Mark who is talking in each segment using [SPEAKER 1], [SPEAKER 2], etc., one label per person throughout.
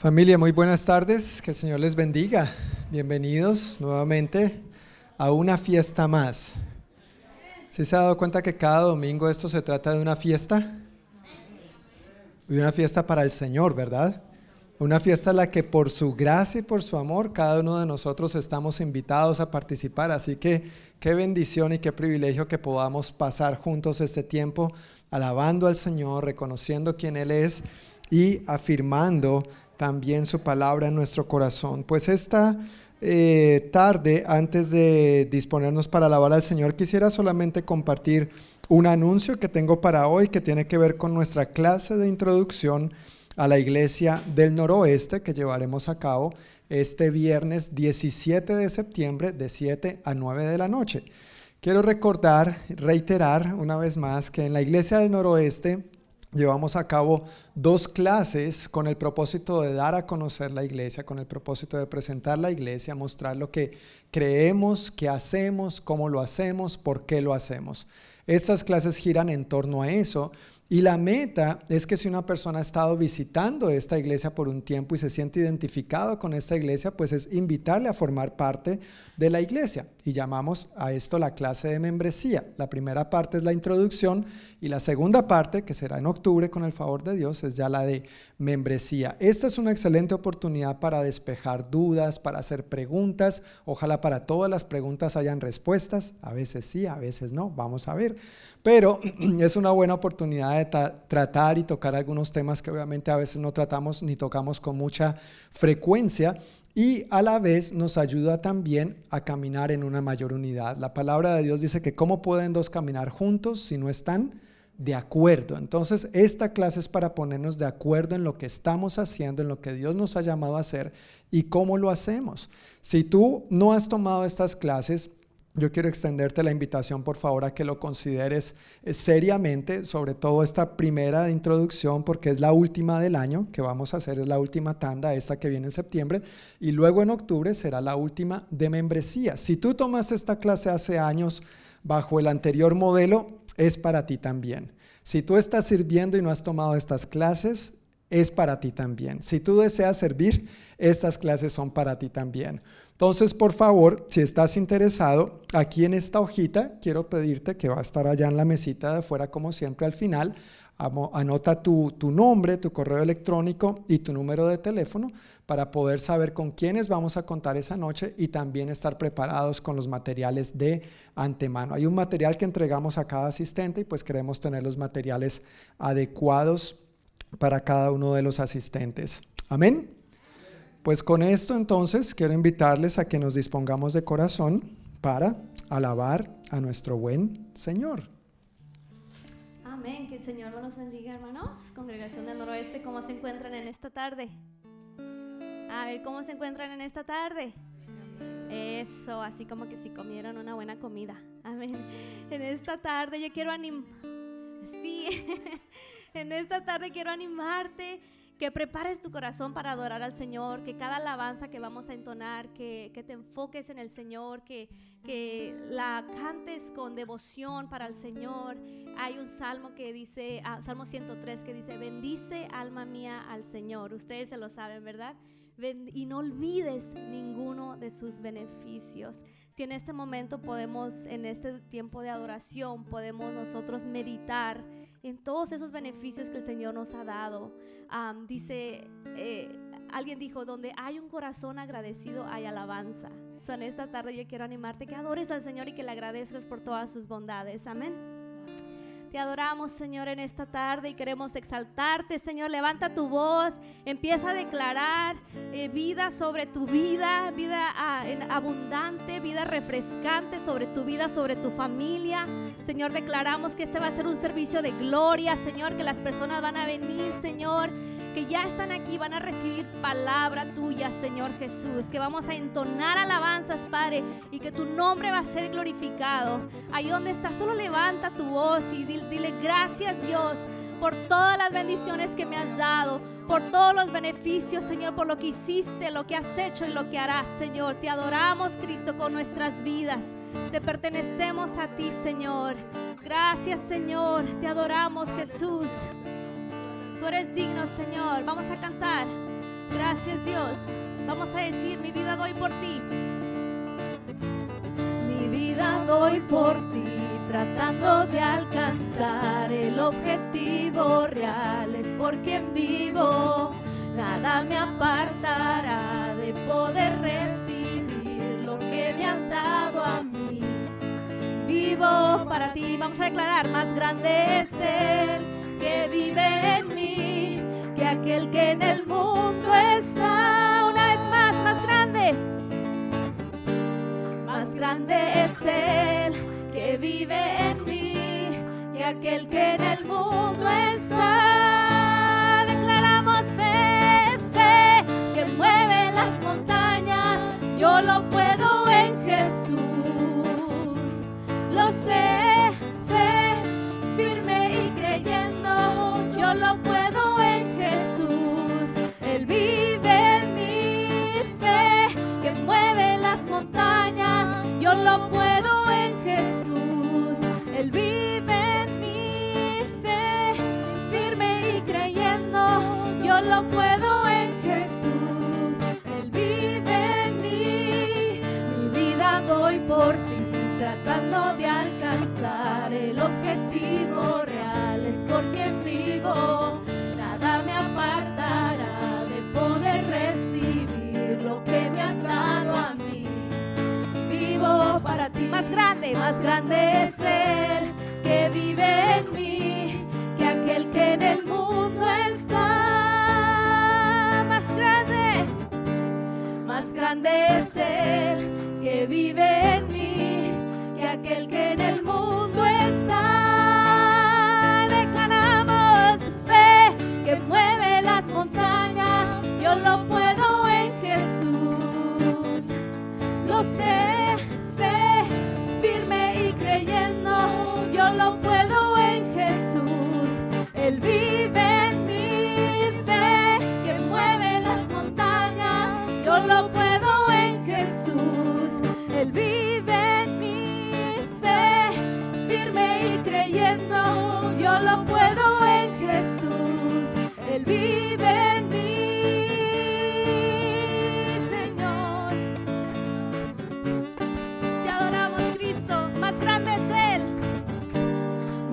[SPEAKER 1] Familia, muy buenas tardes, que el Señor les bendiga. Bienvenidos nuevamente a una fiesta más. ¿Sí se ha dado cuenta que cada domingo esto se trata de una fiesta? Y una fiesta para el Señor, ¿verdad? Una fiesta en la que por su gracia y por su amor cada uno de nosotros estamos invitados a participar. Así que qué bendición y qué privilegio que podamos pasar juntos este tiempo alabando al Señor, reconociendo quién Él es y afirmando también su palabra en nuestro corazón. Pues esta eh, tarde, antes de disponernos para alabar al Señor, quisiera solamente compartir un anuncio que tengo para hoy que tiene que ver con nuestra clase de introducción a la iglesia del noroeste que llevaremos a cabo este viernes 17 de septiembre de 7 a 9 de la noche. Quiero recordar, reiterar una vez más que en la iglesia del noroeste llevamos a cabo dos clases con el propósito de dar a conocer la iglesia, con el propósito de presentar la iglesia, mostrar lo que creemos, qué hacemos, cómo lo hacemos, por qué lo hacemos. Estas clases giran en torno a eso y la meta es que si una persona ha estado visitando esta iglesia por un tiempo y se siente identificado con esta iglesia, pues es invitarle a formar parte de la iglesia. Y llamamos a esto la clase de membresía. La primera parte es la introducción y la segunda parte, que será en octubre con el favor de Dios, es ya la de membresía. Esta es una excelente oportunidad para despejar dudas, para hacer preguntas. Ojalá para todas las preguntas hayan respuestas. A veces sí, a veces no. Vamos a ver. Pero es una buena oportunidad de tratar y tocar algunos temas que obviamente a veces no tratamos ni tocamos con mucha frecuencia y a la vez nos ayuda también a caminar en una mayor unidad. La palabra de Dios dice que cómo pueden dos caminar juntos si no están de acuerdo. Entonces, esta clase es para ponernos de acuerdo en lo que estamos haciendo, en lo que Dios nos ha llamado a hacer y cómo lo hacemos. Si tú no has tomado estas clases, yo quiero extenderte la invitación, por favor, a que lo consideres eh, seriamente, sobre todo esta primera introducción, porque es la última del año que vamos a hacer, es la última tanda, esta que viene en septiembre, y luego en octubre será la última de membresía. Si tú tomaste esta clase hace años bajo el anterior modelo, es para ti también. Si tú estás sirviendo y no has tomado estas clases, es para ti también. Si tú deseas servir, estas clases son para ti también. Entonces, por favor, si estás interesado, aquí en esta hojita quiero pedirte que va a estar allá en la mesita de afuera, como siempre, al final. Anota tu, tu, nombre, tu correo electrónico y tu número de teléfono para poder saber con quiénes vamos a contar esa noche y también estar preparados con los materiales de antemano. Hay un material que entregamos a cada asistente y pues queremos tener los materiales adecuados para cada uno de los asistentes. Amén. Pues con esto entonces quiero invitarles a que nos dispongamos de corazón para alabar a nuestro buen Señor.
[SPEAKER 2] Amén, que el Señor nos bendiga hermanos. Congregación del Noroeste, ¿cómo se encuentran en esta tarde? A ver, ¿cómo se encuentran en esta tarde? Eso, así como que si comieron una buena comida. Amén. En esta tarde yo quiero animar... Sí, en esta tarde quiero animarte que prepares tu corazón para adorar al Señor, que cada alabanza que vamos a entonar, que, te enfoques en el Señor, que, que la cantes con devoción para el Señor. Hay un salmo que dice, ah, Salmo 103, que dice, bendice alma mía al Señor. Ustedes se lo saben, ¿verdad? y no olvides ninguno de sus beneficios. Si en este momento podemos, en este tiempo de adoración, podemos nosotros meditar en todos esos beneficios que el Señor nos ha dado dice, eh, alguien dijo, donde hay un corazón agradecido hay alabanza. So, en esta tarde yo quiero animarte que adores al Señor y que le agradezcas por todas sus bondades. Amén. Te adoramos, Señor, en esta tarde y queremos exaltarte, Señor. Levanta tu voz, empieza a declarar eh, vida sobre tu vida, vida ah, abundante, vida refrescante sobre tu vida, sobre tu familia. Señor, declaramos que este va a ser un servicio de gloria, Señor, que las personas van a venir, Señor que ya están aquí van a recibir palabra tuya, Señor Jesús, que vamos a entonar alabanzas, Padre, y que tu nombre va a ser glorificado. Ahí donde estás, solo levanta tu voz y dile, gracias Dios por todas las bendiciones que me has dado, por todos los beneficios, Señor, por lo que hiciste, lo que has hecho y lo que harás, Señor. Te adoramos, Cristo, con nuestras vidas. Te pertenecemos a ti, Señor. Gracias, Señor. Te adoramos, Jesús. Tú eres digno, Señor. Vamos a cantar. Gracias. Dios. Vamos a decir, mi vida doy por ti. Mi vida doy por ti, tratando de alcanzar el objetivo real. Es por quien vivo, nada me apartará de poder recibir lo que me has dado a mí. Vivo para ti, vamos a declarar, más grande es Él que vive en mí que aquel que en el mundo está. Una vez más, más grande. Más grande es Él que vive en mí que aquel que en el mundo está. Declaramos fe, fe que mueve las montañas. Yo lo Más grande, más grande es Él que vive en mí que aquel que en el mundo está. Más grande, más grande es Él que vive en mí que aquel que en el mundo está. Declaramos fe que mueve las montañas. Yo lo puedo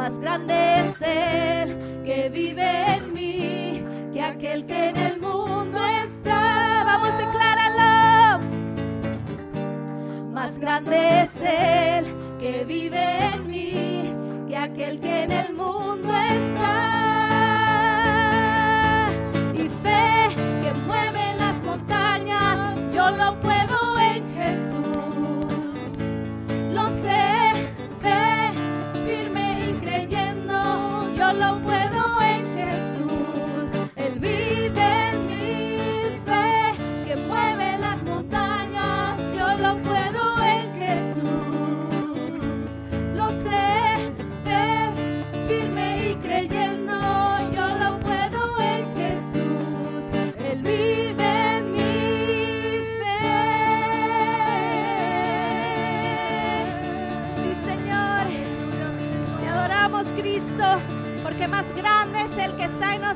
[SPEAKER 2] Más grande es Él que vive en mí que aquel que en el mundo está. Vamos, decláralo. Más grande es Él que vive en mí que aquel que en el mundo está.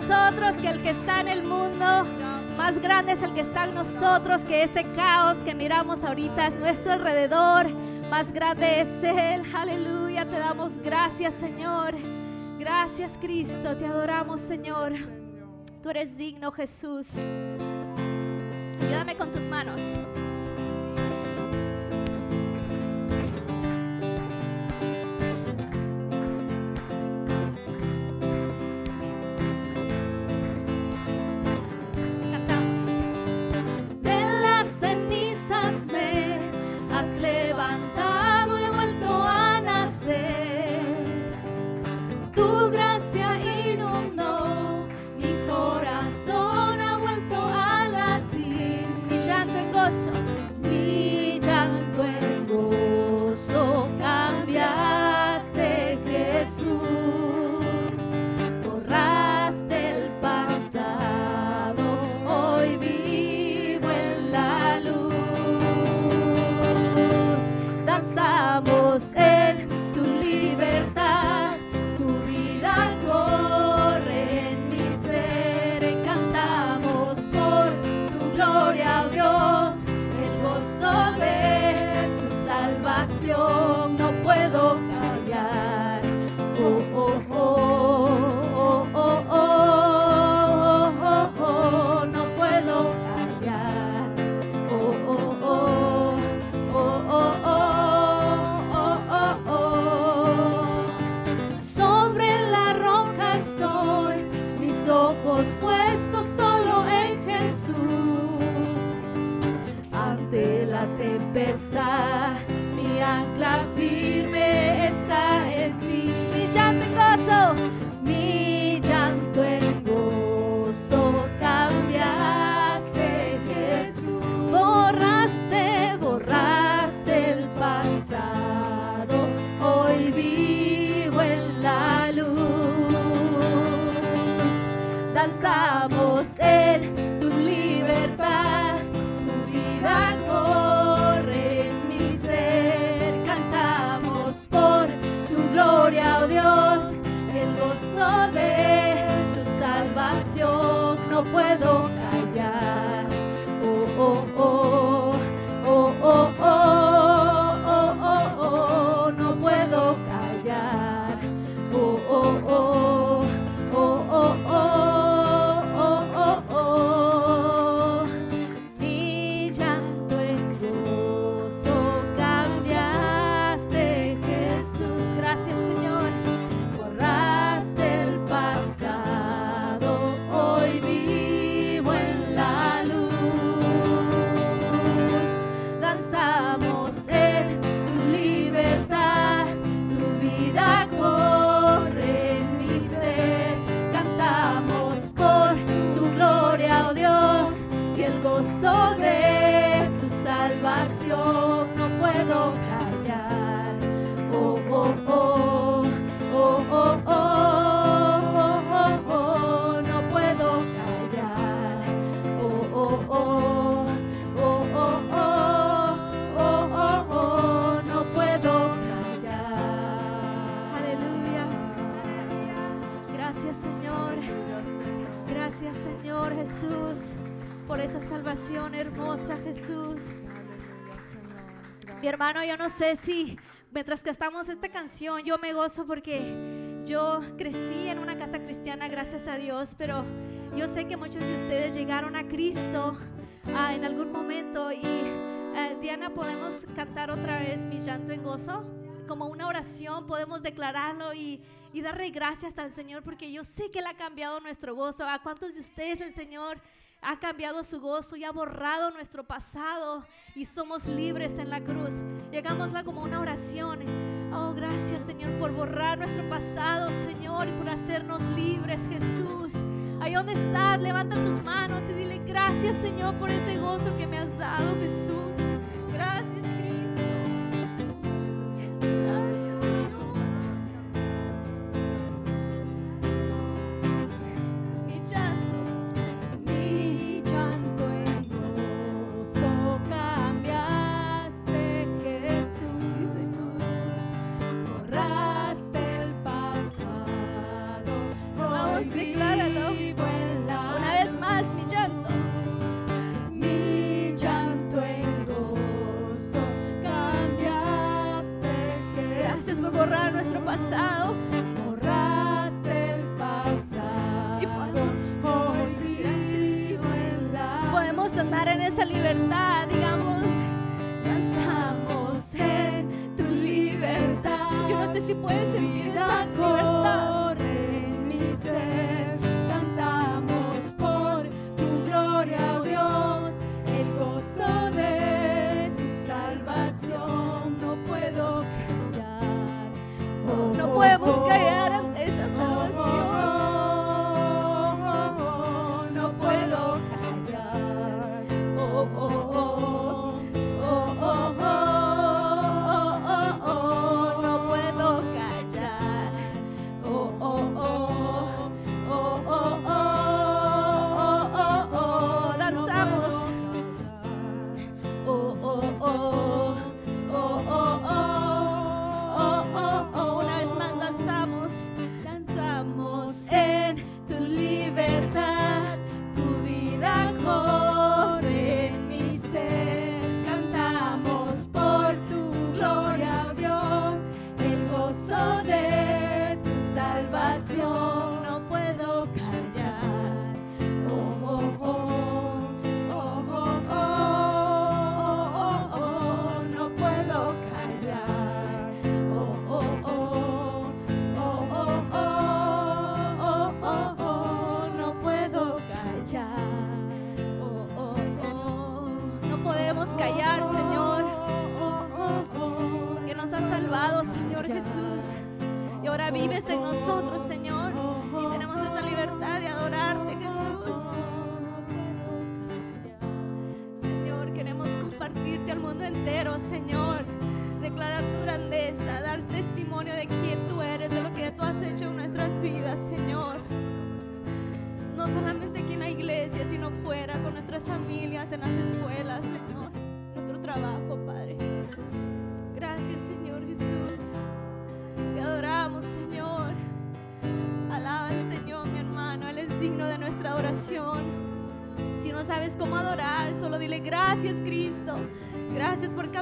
[SPEAKER 2] Nosotros que el que está en el mundo. Más grande es el que está en nosotros que ese caos que miramos ahorita es nuestro alrededor. Más grande es Él. Aleluya. Te damos gracias, Señor. Gracias, Cristo. Te adoramos, Señor. Tú eres digno, Jesús. Ayúdame con tus manos. hermano, yo no sé si mientras que estamos esta canción, yo me gozo porque yo crecí en una casa cristiana, gracias a Dios, pero yo sé que muchos de ustedes llegaron a Cristo uh, en algún momento y uh, Diana, podemos cantar otra vez mi llanto en gozo, como una oración, podemos declararlo y y darle gracias al Señor porque yo sé que Él ha cambiado nuestro gozo. ¿A cuántos de ustedes el Señor ha cambiado su gozo y ha borrado nuestro pasado y somos libres en la cruz. Llegámosla como una oración. Oh, gracias Señor por borrar nuestro pasado, Señor, y por hacernos libres, Jesús. Ahí donde estás, levanta tus manos y dile gracias Señor por ese gozo que me has dado, Jesús. Gracias.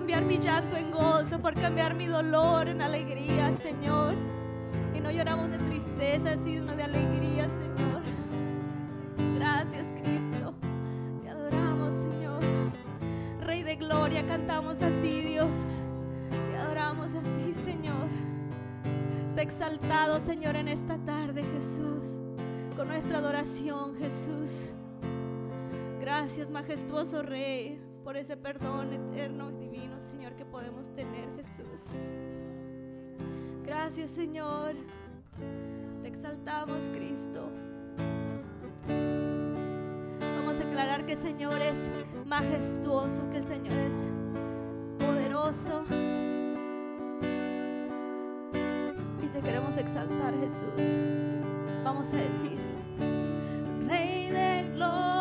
[SPEAKER 2] Cambiar mi llanto en gozo, por cambiar mi dolor en alegría, Señor. Y no lloramos de tristeza, sino de alegría, Señor. Gracias, Cristo. Te adoramos, Señor. Rey de gloria, cantamos a ti, Dios. Te adoramos a ti, Señor. Sé exaltado, Señor, en esta tarde, Jesús. Con nuestra adoración, Jesús. Gracias, majestuoso Rey, por ese perdón eterno y divino, Señor, que podemos tener, Jesús. Gracias, Señor. Te exaltamos, Cristo. Vamos a declarar que el Señor es majestuoso, que el Señor es poderoso. Y te queremos exaltar, Jesús. Vamos a decir, Rey de gloria,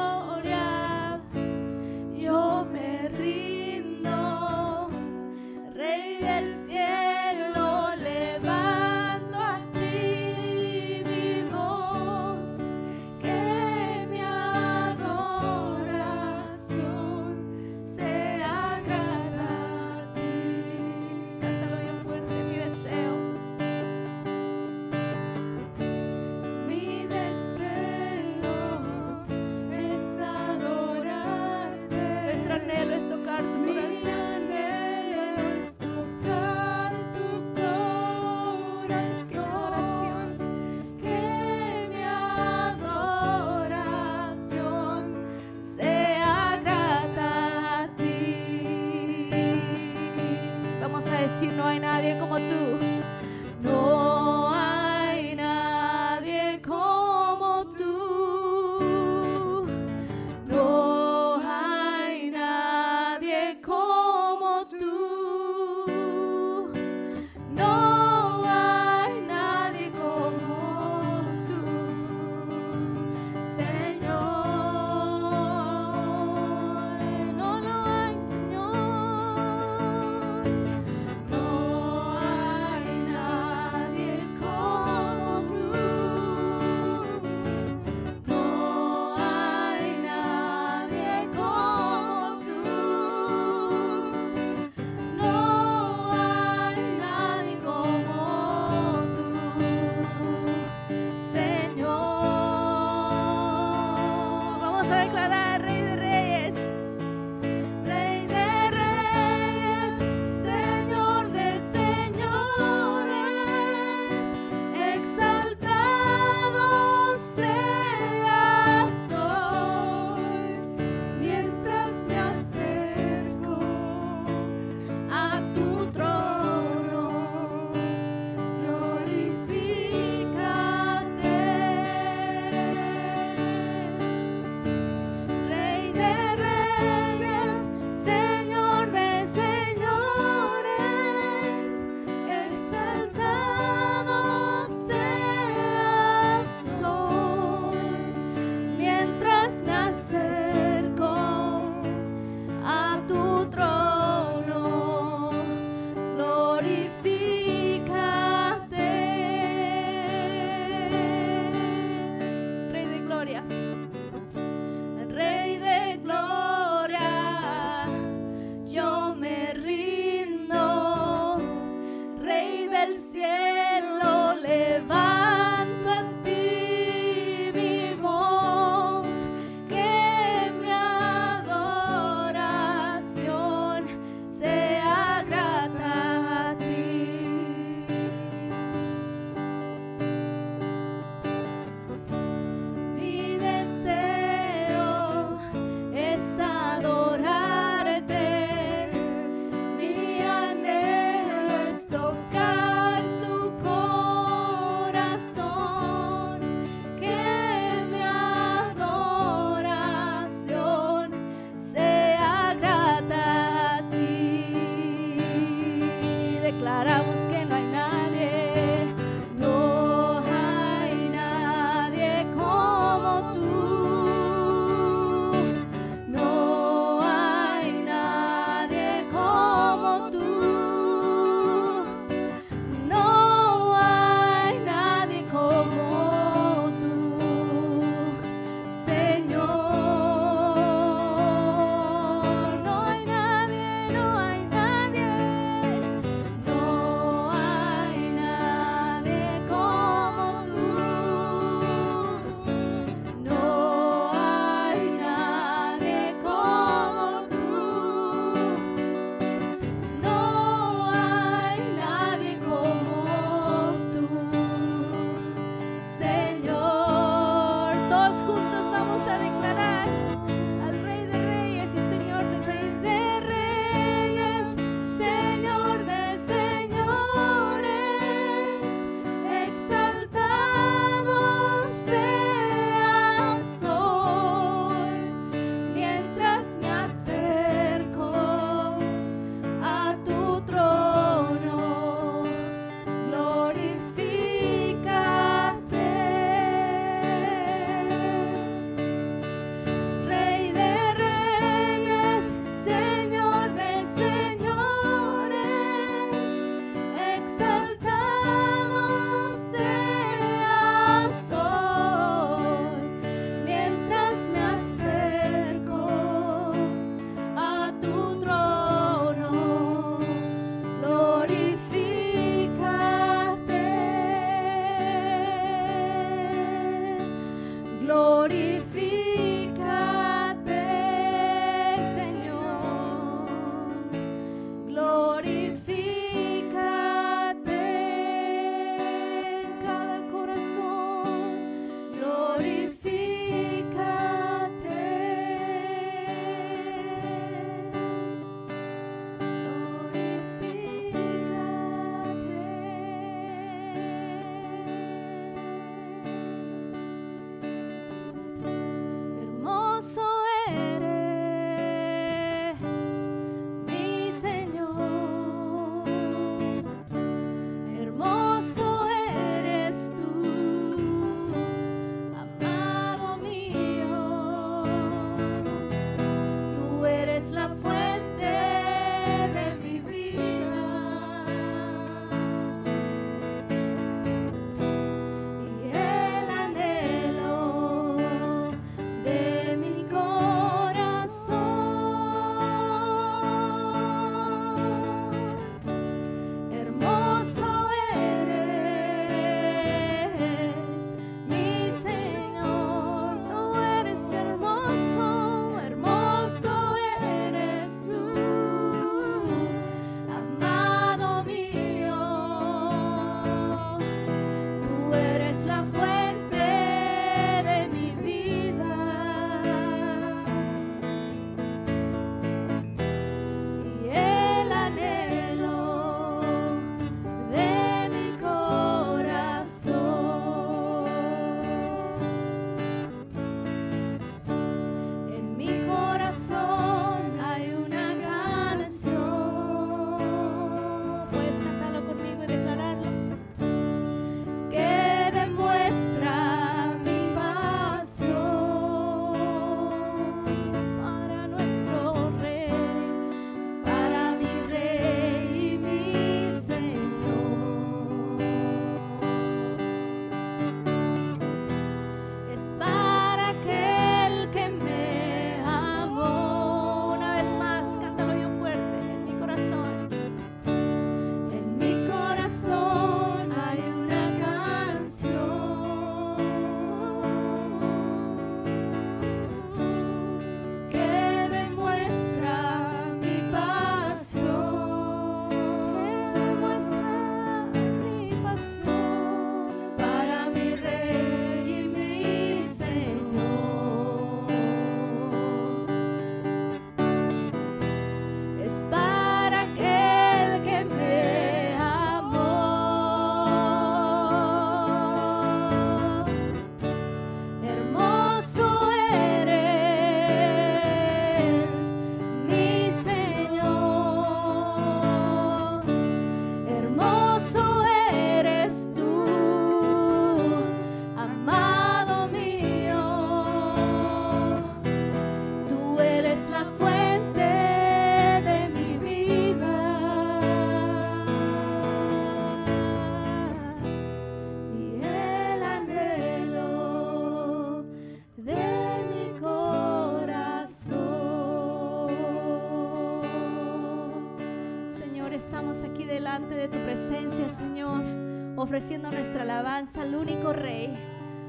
[SPEAKER 2] alabanza al único Rey,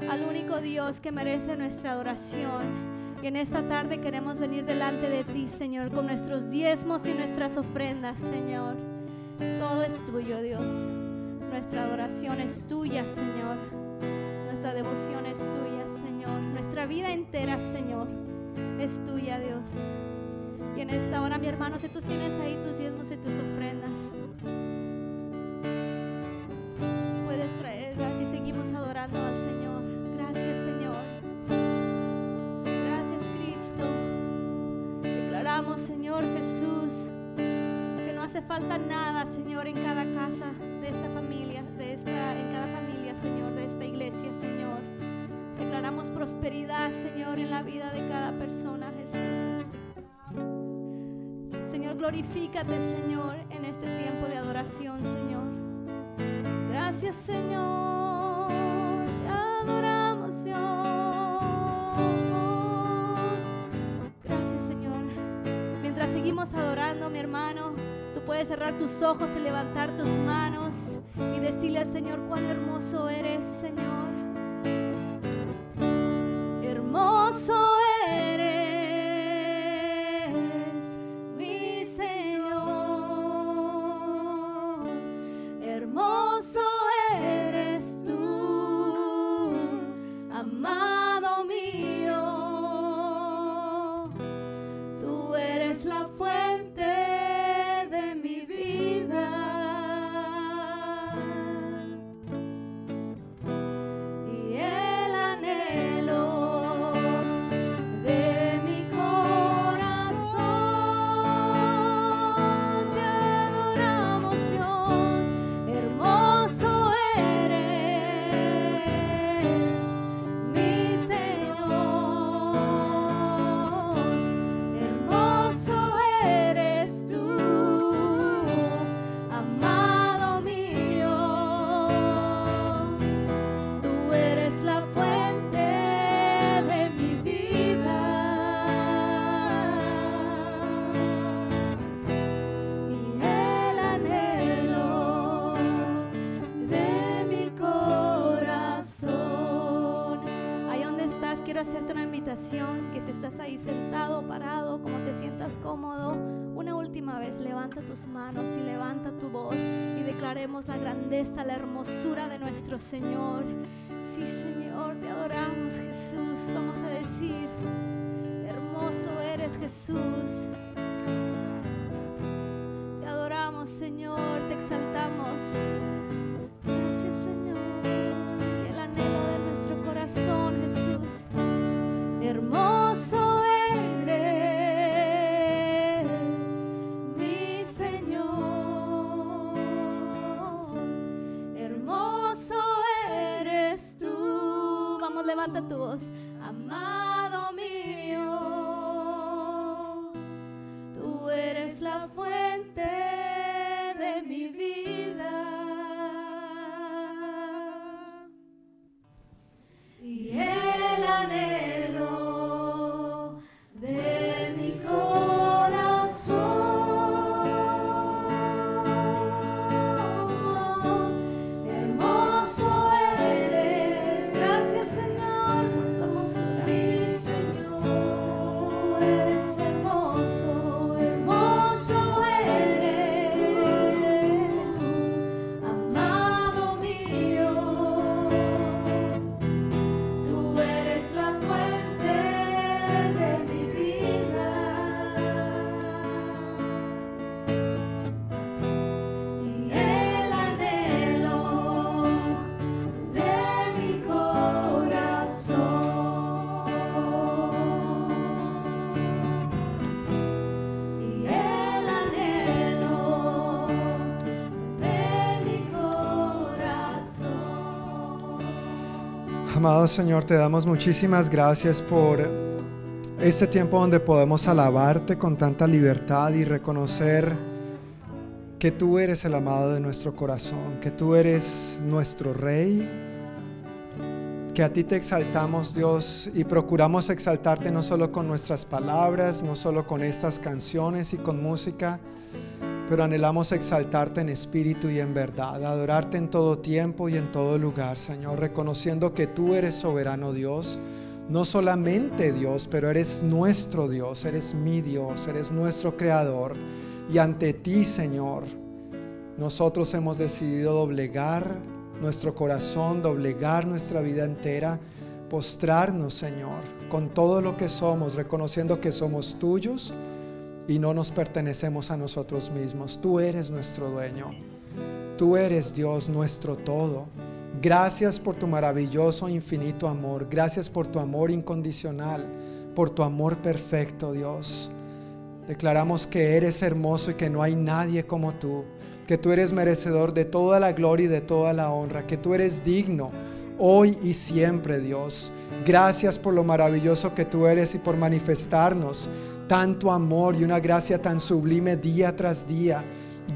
[SPEAKER 2] al único Dios que merece nuestra adoración. Y en esta tarde queremos venir delante de ti, Señor, con nuestros diezmos y nuestras ofrendas, Señor. Todo es tuyo, Dios. Nuestra adoración es tuya, Señor. Nuestra devoción es tuya, Señor. Nuestra vida entera, Señor, es tuya, Dios. Y en esta hora, mi hermano, si tú tienes ahí tus diezmos y tus ofrendas, adorando Señor. Gracias, Señor. Gracias, Cristo. Declaramos, Señor Jesús, que no hace falta nada, Señor, en cada casa de esta familia, de esta, en cada familia, Señor, de esta iglesia, Señor. Declaramos prosperidad, Señor, en la vida de cada persona, Jesús. Señor, glorifícate, Señor, en este tiempo de adoración, Señor. Gracias, Señor. Gracias, Señor. Mientras seguimos adorando, mi hermano, tú puedes cerrar tus ojos y levantar tus manos y decirle al Señor cuán hermoso eres, Señor. Tus manos y levanta tu voz y declaremos la grandeza, la hermosura de nuestro Señor. Sí, Señor, te adoramos, Jesús. Vamos a decir, hermoso eres Jesús. Te adoramos, Señor, te exaltamos.
[SPEAKER 1] Amado Señor, te damos muchísimas gracias por este tiempo donde podemos alabarte con tanta libertad y reconocer que tú eres el amado de nuestro corazón, que tú eres nuestro Rey, que a ti te exaltamos Dios y procuramos exaltarte no solo con nuestras palabras, no solo con estas canciones y con música, pero anhelamos exaltarte en espíritu y en verdad, adorarte en todo tiempo y en todo lugar, Señor, reconociendo que tú eres soberano Dios, no solamente Dios, pero eres nuestro Dios, eres mi Dios, eres nuestro creador. Y ante ti, Señor, nosotros hemos decidido doblegar nuestro corazón, doblegar nuestra vida entera, postrarnos, Señor, con todo lo que somos, reconociendo que somos tuyos y no nos pertenecemos a nosotros mismos. Tú eres nuestro dueño. Tú eres Dios, nuestro todo. Gracias por tu maravilloso, infinito amor. Gracias por tu amor incondicional, por tu amor perfecto, Dios. Declaramos que eres hermoso y que no hay nadie como tú, que tú eres merecedor de toda la gloria y de toda la honra, que tú eres digno hoy y siempre, Dios. Gracias por lo maravilloso que tú eres y por manifestarnos tanto amor y una gracia tan sublime día tras día.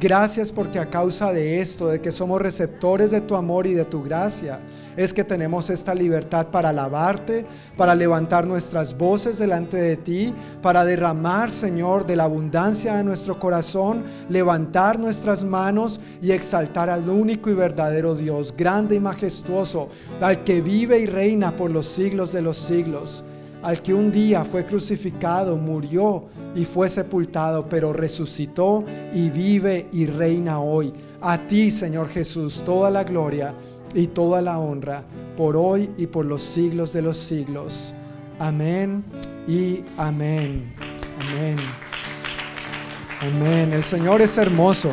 [SPEAKER 1] Gracias porque a causa de esto, de que somos receptores de tu amor y de tu gracia, es que tenemos esta libertad para alabarte, para levantar nuestras voces delante de ti, para derramar, Señor, de la abundancia de nuestro corazón, levantar nuestras manos y exaltar al único y verdadero Dios, grande y majestuoso, al que vive y reina por los siglos de los siglos al que un día fue crucificado, murió y fue sepultado, pero resucitó y vive y reina hoy. A ti, Señor Jesús, toda la gloria y toda la honra por hoy y por los siglos de los siglos. Amén y amén. Amén. Amén. El Señor es hermoso,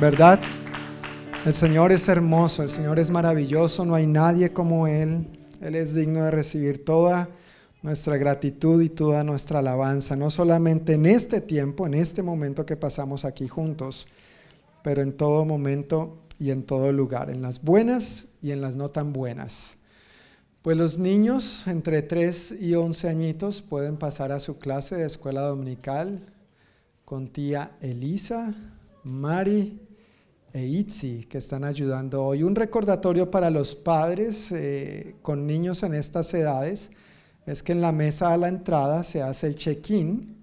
[SPEAKER 1] ¿verdad? El Señor es hermoso, el Señor es maravilloso, no hay nadie como Él. Él es digno de recibir toda nuestra gratitud y toda nuestra alabanza, no solamente en este tiempo, en este momento que pasamos aquí juntos, pero en todo momento y en todo lugar, en las buenas y en las no tan buenas. Pues los niños entre 3 y 11 añitos pueden pasar a su clase de escuela dominical con tía Elisa, Mari e Itzi, que están ayudando hoy. Un recordatorio para los padres eh, con niños en estas edades es que en la mesa a la entrada se hace el check-in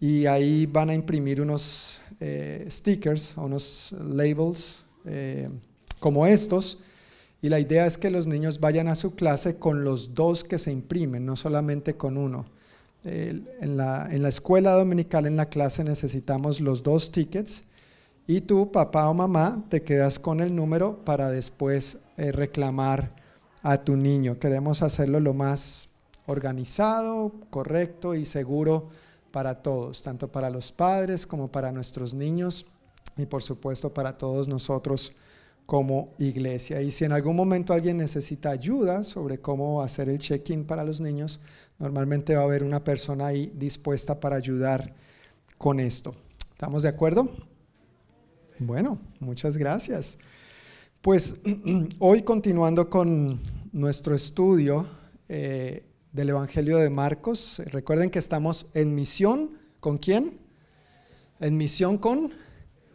[SPEAKER 1] y ahí van a imprimir unos eh, stickers, unos labels eh, como estos. Y la idea es que los niños vayan a su clase con los dos que se imprimen, no solamente con uno. en, la, escuela dominical, en la clase, necesitamos los dos tickets y tú, papá o mamá, te quedas con el número para después eh, reclamar a tu niño. Queremos hacerlo lo más organizado, correcto y seguro para todos, tanto para los padres como para nuestros niños y por supuesto para todos nosotros como iglesia. Y si en algún momento alguien necesita ayuda sobre cómo hacer el check-in para los niños, normalmente va a haber una persona ahí dispuesta para ayudar con esto. ¿Estamos de acuerdo? Bueno, muchas gracias. Pues hoy continuando con nuestro estudio, eh, del Evangelio de Marcos. Recuerden que estamos en misión. ¿Con quién? En misión con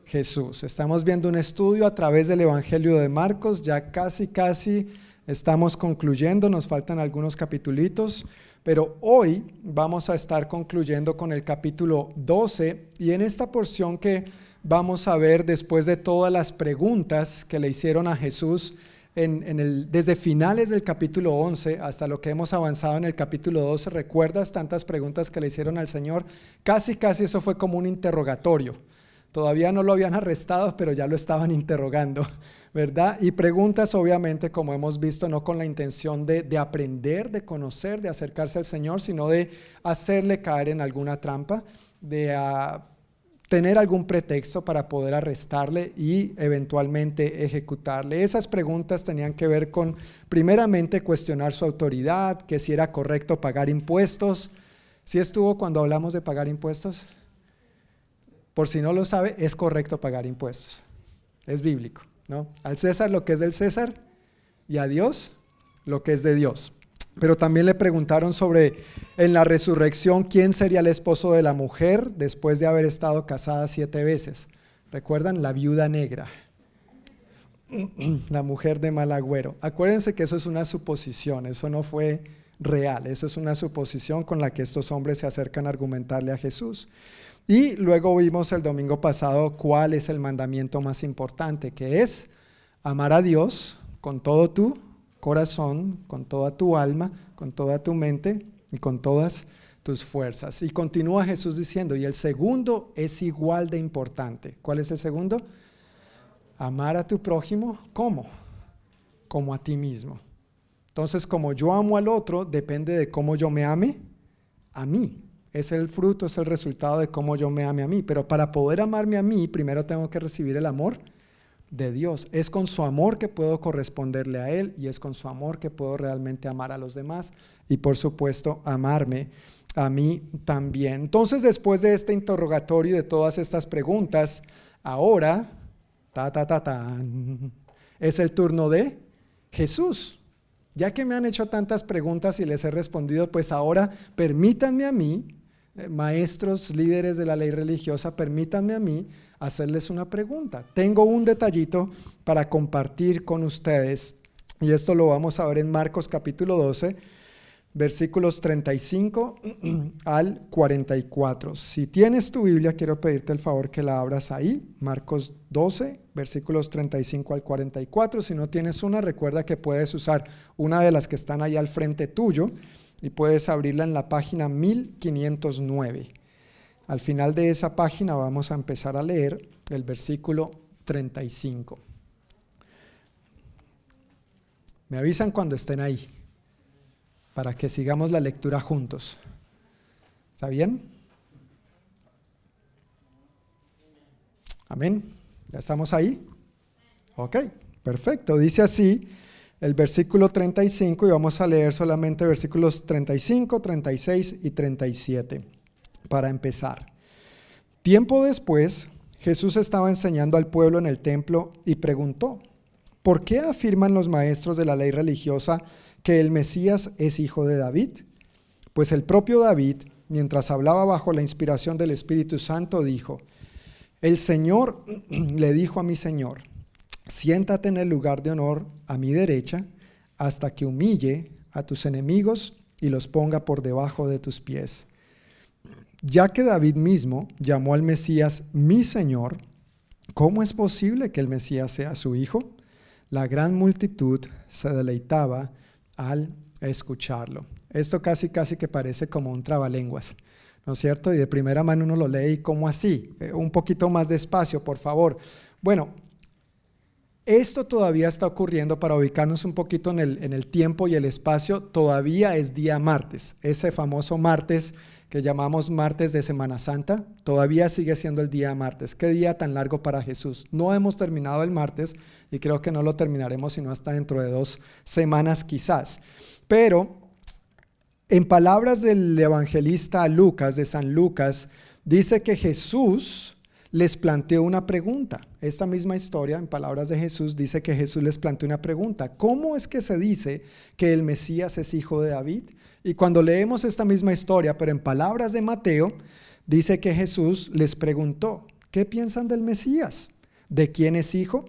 [SPEAKER 1] Jesús. Estamos viendo un estudio a través del Evangelio de Marcos. Ya casi, casi estamos concluyendo. Nos faltan algunos capitulitos. Pero hoy vamos a estar concluyendo con el capítulo 12 y en esta porción que vamos a ver después de todas las preguntas que le hicieron a Jesús el, desde finales del capítulo 11 hasta lo que hemos avanzado en el capítulo 12, ¿recuerdas tantas preguntas que le hicieron al Señor? Casi, casi eso fue como un interrogatorio. Todavía no lo habían arrestado, pero ya lo estaban interrogando, ¿verdad? Y preguntas, obviamente, como hemos visto, no con la intención de, de aprender, de conocer, de acercarse al Señor, sino de hacerle caer en alguna trampa, de uh, tener algún pretexto para poder arrestarle y eventualmente ejecutarle. Esas preguntas tenían que ver con, primeramente, cuestionar su autoridad, que si era correcto pagar impuestos. ¿Sí estuvo cuando hablamos de pagar impuestos? Por si no lo sabe, es correcto pagar impuestos. Es bíblico, ¿no? Al César lo que es del César y a Dios lo que es de Dios. Pero también le preguntaron sobre en la resurrección quién sería el esposo de la mujer después de haber estado casada siete veces. ¿Recuerdan? La viuda negra. La mujer de mal agüero. Acuérdense que eso es una suposición, eso no fue real, eso es una suposición con la que estos hombres se acercan a argumentarle a Jesús. Y luego vimos el domingo pasado cuál es el mandamiento más importante, que es amar a Dios con todo tu corazón, con toda tu alma, con toda tu mente y con todas tus fuerzas. Y continúa Jesús diciendo, y el segundo es igual de importante. ¿Cuál es el segundo? Amar a tu prójimo, ¿cómo? Como a ti mismo. Entonces, como yo amo al otro, depende de cómo yo me ame a mí. Es el fruto, es el resultado de cómo yo me ame a mí. Pero para poder amarme a mí, primero tengo que recibir el amor de Dios. Es con su amor que puedo corresponderle a Él y es con su amor que puedo realmente amar a los demás y por supuesto amarme a mí también. Entonces después de este interrogatorio y de todas estas preguntas, ahora, ta, ta, ta, ta, es el turno de Jesús. Ya que me han hecho tantas preguntas y les he respondido, pues ahora permítanme a mí, maestros, líderes de la ley religiosa, permítanme a mí hacerles una pregunta. Tengo un detallito para compartir con ustedes y esto lo vamos a ver en Marcos capítulo 12 versículos 35 al 44. Si tienes tu Biblia, quiero pedirte el favor que la abras ahí, Marcos 12, versículos 35 al 44. Si no tienes una, recuerda que puedes usar una de las que están ahí al frente tuyo y puedes abrirla en la página 1509. Al final de esa página vamos a empezar a leer el versículo 35. Me avisan cuando estén ahí para que sigamos la lectura juntos. ¿Está bien? Amén. ¿Ya estamos ahí? Ok, perfecto. Dice así el versículo 35 y vamos a leer solamente versículos 35, 36 y 37 para empezar. Tiempo después, Jesús estaba enseñando al pueblo en el templo y preguntó, ¿por qué afirman los maestros de la ley religiosa que el Mesías es hijo de David? Pues el propio David, mientras hablaba bajo la inspiración del Espíritu Santo, dijo, el Señor le dijo a mi Señor, siéntate en el lugar de honor a mi derecha hasta que humille a tus enemigos y los ponga por debajo de tus pies. Ya que David mismo llamó al Mesías mi Señor, ¿cómo es posible que el Mesías sea su hijo? La gran multitud se deleitaba al escucharlo. Esto casi, casi que parece como un trabalenguas, ¿no es cierto? Y de primera mano uno lo lee y como así, eh, un poquito más despacio, por favor. Bueno, esto todavía está ocurriendo para ubicarnos un poquito en el, en el tiempo y el espacio, todavía es día martes, ese famoso martes que llamamos martes de Semana Santa, todavía sigue siendo el día martes. Qué día tan largo para Jesús. No hemos terminado el martes y creo que no lo terminaremos sino hasta dentro de dos semanas quizás. Pero en palabras del evangelista Lucas, de San Lucas, dice que Jesús les planteó una pregunta. Esta misma historia, en palabras de Jesús, dice que Jesús les planteó una pregunta. ¿Cómo es que se dice que el Mesías es hijo de David? Y cuando leemos esta misma historia, pero en palabras de Mateo, dice que Jesús les preguntó, ¿qué piensan del Mesías? ¿De quién es hijo?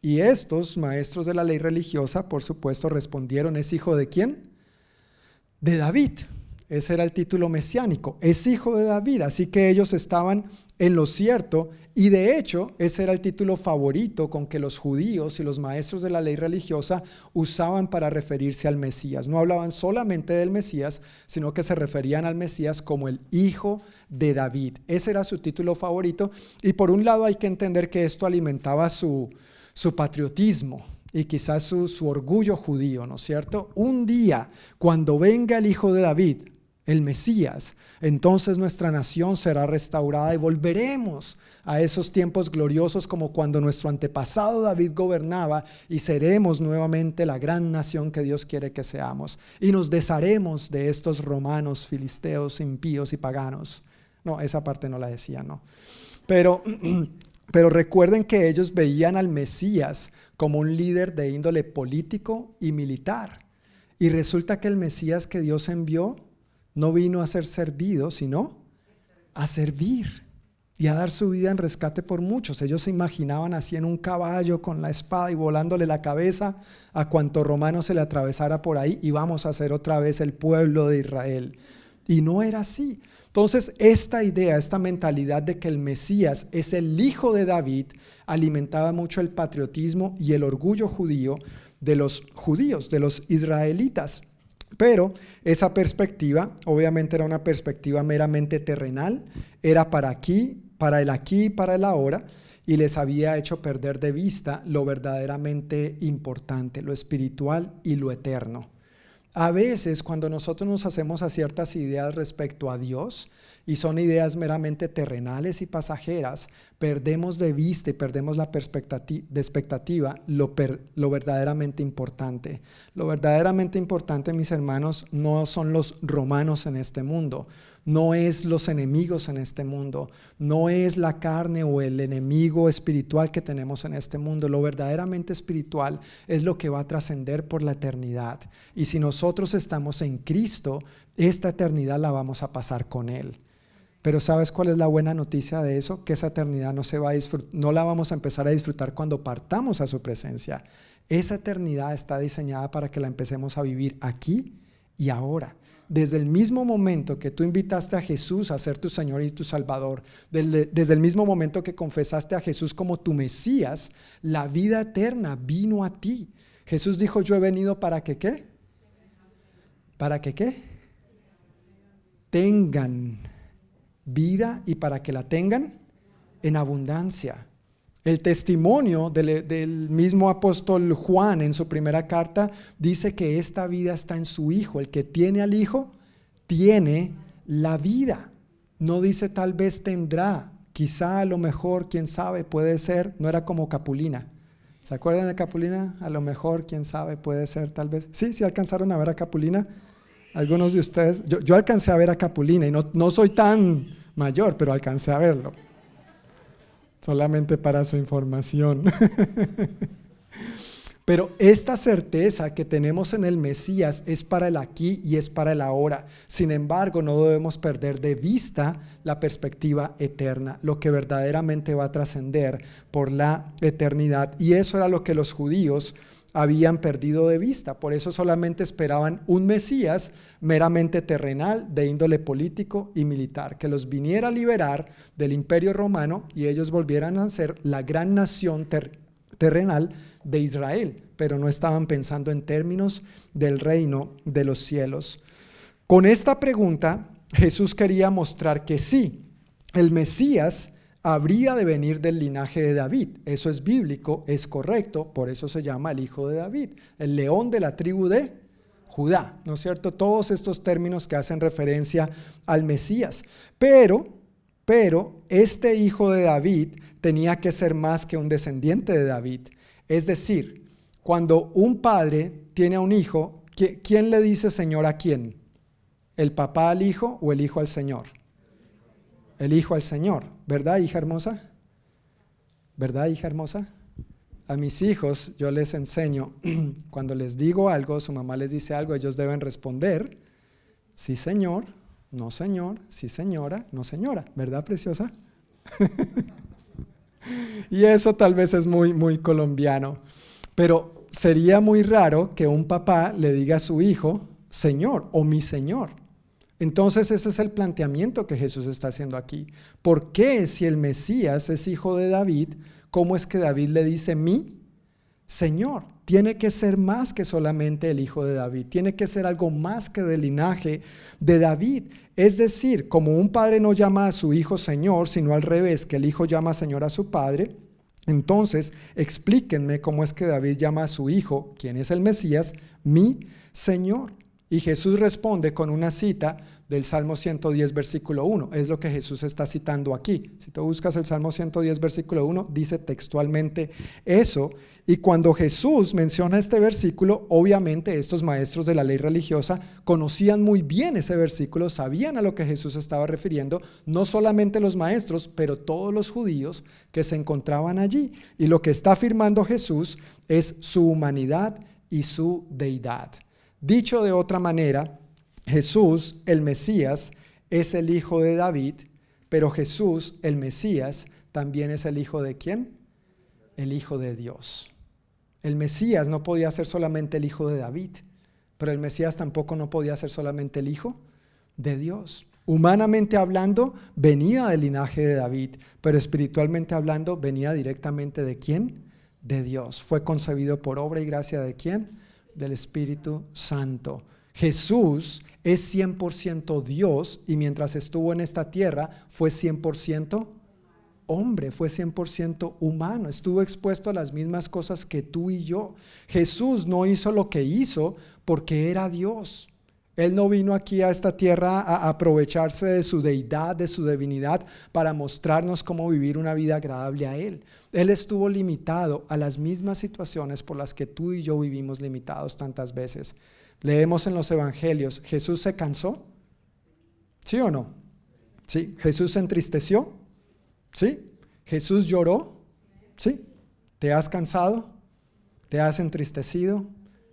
[SPEAKER 1] Y estos maestros de la ley religiosa, por supuesto, respondieron, ¿es hijo de quién? De David. Ese era el título mesiánico. Es hijo de David. Así que ellos estaban en lo cierto y de hecho ese era el título favorito con que los judíos y los maestros de la ley religiosa usaban para referirse al Mesías. No hablaban solamente del Mesías, sino que se referían al Mesías como el hijo de David. Ese era su título favorito y por un lado hay que entender que esto alimentaba su, su patriotismo y quizás su, su orgullo judío, ¿no es cierto? Un día, cuando venga el hijo de David, el Mesías, entonces nuestra nación será restaurada y volveremos a esos tiempos gloriosos como cuando nuestro antepasado David gobernaba y seremos nuevamente la gran nación que Dios quiere que seamos. Y nos desharemos de estos romanos, filisteos, impíos y paganos. No, esa parte no la decía, no. Pero, pero recuerden que ellos veían al Mesías como un líder de índole político y militar. Y resulta que el Mesías que Dios envió no vino a ser servido, sino a servir y a dar su vida en rescate por muchos. Ellos se imaginaban así en un caballo con la espada y volándole la cabeza a cuanto romano se le atravesara por ahí y vamos a ser otra vez el pueblo de Israel. Y no era así. Entonces, esta idea, esta mentalidad de que el Mesías es el hijo de David, alimentaba mucho el patriotismo y el orgullo judío de los judíos, de los israelitas. Pero esa perspectiva, obviamente era una perspectiva meramente terrenal, era para aquí, para el aquí y para el ahora, y les había hecho perder de vista lo verdaderamente importante, lo espiritual y lo eterno. A veces cuando nosotros nos hacemos a ciertas ideas respecto a Dios, y son ideas meramente terrenales y pasajeras, perdemos de vista y perdemos la de expectativa lo, lo verdaderamente importante. Lo verdaderamente importante, mis hermanos, no son los romanos en este mundo, no es los enemigos en este mundo, no es la carne o el enemigo espiritual que tenemos en este mundo. Lo verdaderamente espiritual es lo que va a trascender por la eternidad. Y si nosotros estamos en Cristo, esta eternidad la vamos a pasar con Él. Pero ¿sabes cuál es la buena noticia de eso? Que esa eternidad no, se va a no la vamos a empezar a disfrutar cuando partamos a su presencia. Esa eternidad está diseñada para que la empecemos a vivir aquí y ahora desde el mismo momento que tú invitaste a Jesús a ser tu Señor y tu Salvador, desde el mismo momento que confesaste a Jesús como tu Mesías, la vida eterna vino a ti. Jesús dijo, yo he venido para que qué? ¿Para que qué? Tengan vida y para que la tengan en abundancia. El testimonio del, mismo apóstol Juan en su primera carta dice que esta vida está en su Hijo. El que tiene al Hijo tiene la vida. No dice tal vez tendrá, quizá a lo mejor, quién sabe, puede ser, no era como Capulina. ¿Se acuerdan de Capulina? A lo mejor, quién sabe, puede ser tal vez. Sí, sí alcanzaron a ver a Capulina. Algunos de ustedes, yo, alcancé a ver a Capulina y no, no soy tan mayor, pero alcancé a verlo solamente para su información. Pero esta certeza que tenemos en el Mesías es para el aquí y es para el ahora. Sin embargo, no debemos perder de vista la perspectiva eterna, lo que verdaderamente va a trascender por la eternidad. Y eso era lo que los judíos habían perdido de vista. Por eso solamente esperaban un Mesías meramente terrenal, de índole político y militar, que los viniera a liberar del imperio romano y ellos volvieran a ser la gran nación terrenal de Israel, pero no estaban pensando en términos del reino de los cielos. Con esta pregunta, Jesús quería mostrar que sí, el Mesías habría de venir del linaje de David. Eso es bíblico, es correcto, por eso se llama el hijo de David, el león de la tribu de Judá, ¿no es cierto? Todos estos términos que hacen referencia al Mesías. Pero, pero este hijo de David tenía que ser más que un descendiente de David. Es decir, cuando un padre tiene a un hijo, ¿quién le dice Señor a quién? ¿El papá al hijo o el hijo al Señor? El hijo al Señor, ¿verdad, hija hermosa? ¿Verdad, hija hermosa? a mis hijos yo les enseño, cuando les digo algo, su mamá les dice algo, ellos deben responder, sí señor, no señor, sí señora, no señora, ¿verdad preciosa? y eso tal vez es muy, muy colombiano, pero sería muy raro que un papá le diga a su hijo, señor o mi señor. Entonces ese es el planteamiento que Jesús está haciendo aquí. ¿Por qué si el Mesías es hijo de David, ¿Cómo es que David le dice mi Señor? Tiene que ser más que solamente el hijo de David, tiene que ser algo más que del linaje de David. Es decir, como un padre no llama a su hijo Señor, sino al revés, que el hijo llama Señor a su padre, entonces explíquenme cómo es que David llama a su hijo, quien es el Mesías, mi Señor. Y Jesús responde con una cita del Salmo 110, versículo 1. Es lo que Jesús está citando aquí. Si tú buscas el Salmo 110, versículo 1, dice textualmente eso. Y cuando Jesús menciona este versículo, obviamente estos maestros de la ley religiosa conocían muy bien ese versículo, sabían a lo que Jesús estaba refiriendo, no solamente los maestros, pero todos los judíos que se encontraban allí. Y lo que está afirmando Jesús es su humanidad y su deidad. Dicho de otra manera, Jesús, el Mesías, es el hijo de David, pero Jesús, el Mesías, también es el hijo de quién? El hijo de Dios. El Mesías no podía ser solamente el hijo de David, pero el Mesías tampoco no podía ser solamente el hijo de Dios. Humanamente hablando, venía del linaje de David, pero espiritualmente hablando, venía directamente de quién? De Dios. Fue concebido por obra y gracia de quién? Del Espíritu Santo. Jesús es 100% Dios y mientras estuvo en esta tierra fue 100% hombre, fue 100% humano, estuvo expuesto a las mismas cosas que tú y yo. Jesús no hizo lo que hizo porque era Dios. Él no vino aquí a esta tierra a aprovecharse de su deidad, de su divinidad, para mostrarnos cómo vivir una vida agradable a Él. Él estuvo limitado a las mismas situaciones por las que tú y yo vivimos limitados tantas veces. Leemos en los evangelios, ¿Jesús se cansó? ¿Sí o no? ¿Sí? ¿Jesús se entristeció? ¿Sí? ¿Jesús lloró? ¿Sí? ¿Te has cansado? ¿Te has entristecido?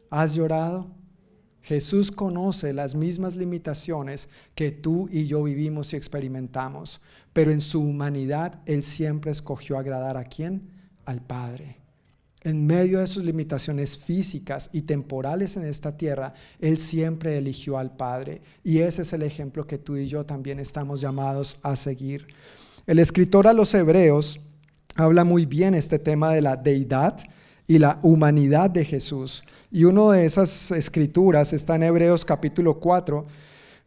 [SPEAKER 1] ¿Has llorado? Jesús conoce las mismas limitaciones que tú y yo vivimos y experimentamos, pero en su humanidad Él siempre escogió agradar a quién? Al Padre. En medio de sus limitaciones físicas y temporales en esta tierra, Él siempre eligió al Padre. Y ese es el ejemplo que tú y yo también estamos llamados a seguir. El escritor a los hebreos habla muy bien este tema de la deidad y la humanidad de Jesús. Y una de esas escrituras está en Hebreos capítulo 4,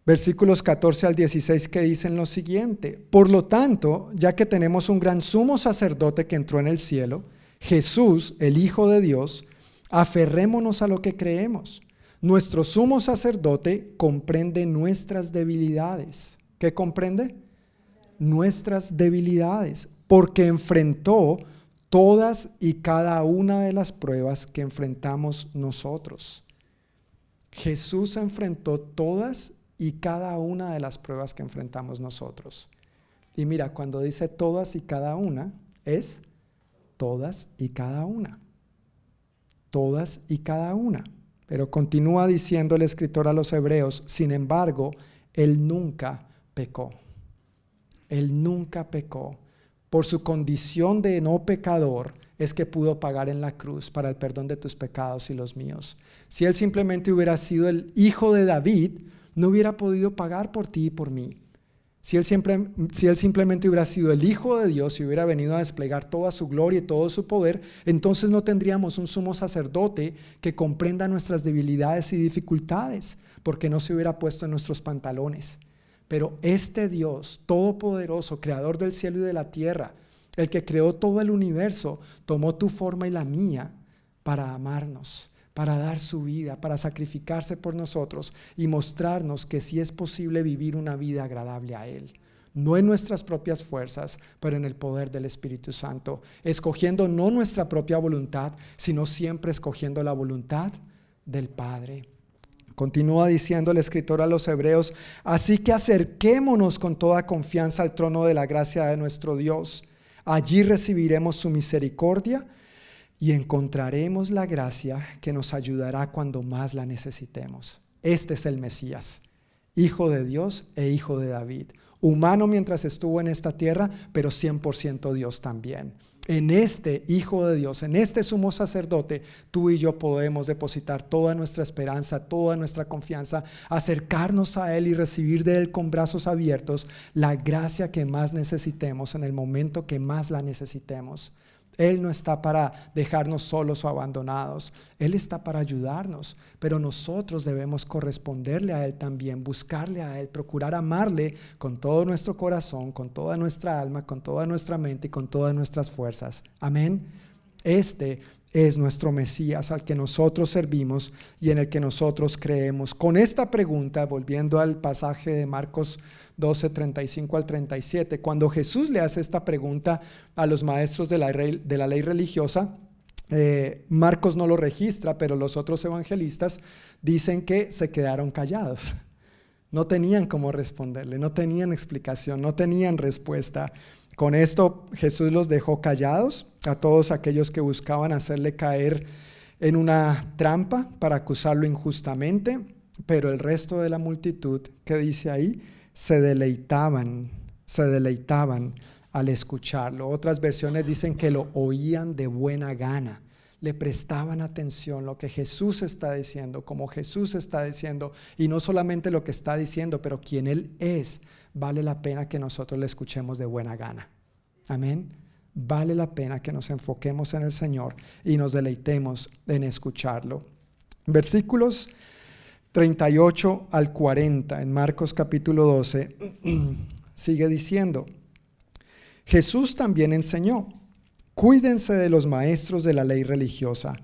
[SPEAKER 1] versículos 14 al 16 que dicen lo siguiente. Por lo tanto, ya que tenemos un gran sumo sacerdote que entró en el cielo, Jesús, el Hijo de Dios, aferrémonos a lo que creemos. Nuestro sumo sacerdote comprende nuestras debilidades. ¿Qué comprende? Nuestras debilidades, porque enfrentó todas y cada una de las pruebas que enfrentamos nosotros. Jesús enfrentó todas y cada una de las pruebas que enfrentamos nosotros. Y mira, cuando dice todas y cada una, es todas y cada una. Todas y cada una. Pero continúa diciendo el escritor a los hebreos, sin embargo, Él nunca pecó. Él nunca pecó. Por su condición de no pecador es que pudo pagar en la cruz para el perdón de tus pecados y los míos. Si Él simplemente hubiera sido el hijo de David, no hubiera podido pagar por ti y por mí. Si él, si él, simplemente hubiera sido el Hijo de Dios y hubiera venido a desplegar toda su gloria y todo su poder, entonces no tendríamos un sumo sacerdote que comprenda nuestras debilidades y dificultades, porque no se hubiera puesto en nuestros pantalones. Pero este Dios todopoderoso, creador del cielo y de la tierra, el que creó todo el universo, tomó tu forma y la mía para amarnos, para dar su vida, para sacrificarse por nosotros y mostrarnos que sí es posible vivir una vida agradable a Él. No en nuestras propias fuerzas, pero en el poder del Espíritu Santo, escogiendo no nuestra propia voluntad, sino siempre escogiendo la voluntad del Padre. Continúa diciendo el escritor a los hebreos, así que acerquémonos con toda confianza al trono de la gracia de nuestro Dios. Allí recibiremos su misericordia y encontraremos la gracia que nos ayudará cuando más la necesitemos. Este es el Mesías, hijo de Dios e hijo de David, humano mientras estuvo en esta tierra, pero 100% Dios también en este Hijo de Dios, en este sumo sacerdote, tú y yo podemos depositar toda nuestra esperanza, toda nuestra confianza, acercarnos a Él y recibir de Él con brazos abiertos la gracia que más necesitemos en el momento que más la necesitemos. Él no está para dejarnos solos o abandonados. Él está para ayudarnos. Pero nosotros debemos corresponderle a Él también, buscarle a Él, procurar amarle con todo nuestro corazón, con toda nuestra alma, con toda nuestra mente y con todas nuestras fuerzas. Amén. Este es nuestro Mesías al que nosotros servimos y en el que nosotros creemos. Con esta pregunta, volviendo al pasaje de Marcos 12, 35 al 37. Cuando Jesús le hace esta pregunta a los maestros de la, de la ley religiosa, eh, Marcos no lo registra, pero los otros evangelistas dicen que se quedaron callados. No tenían cómo responderle, no tenían explicación, no tenían respuesta. Con esto Jesús los dejó callados a todos aquellos que buscaban hacerle caer en una trampa para acusarlo injustamente, pero el resto de la multitud que dice ahí se deleitaban, se deleitaban al escucharlo. Otras versiones dicen que lo oían de buena gana, le prestaban atención lo que Jesús está diciendo, como Jesús está diciendo, y no solamente lo que está diciendo, pero quién Él es, vale la pena que nosotros le escuchemos de buena gana. Amén. Vale la pena que nos enfoquemos en el Señor y nos deleitemos en escucharlo. Versículos 38 al 40 en Marcos capítulo 12 sigue diciendo, Jesús también enseñó, cuídense de los maestros de la ley religiosa,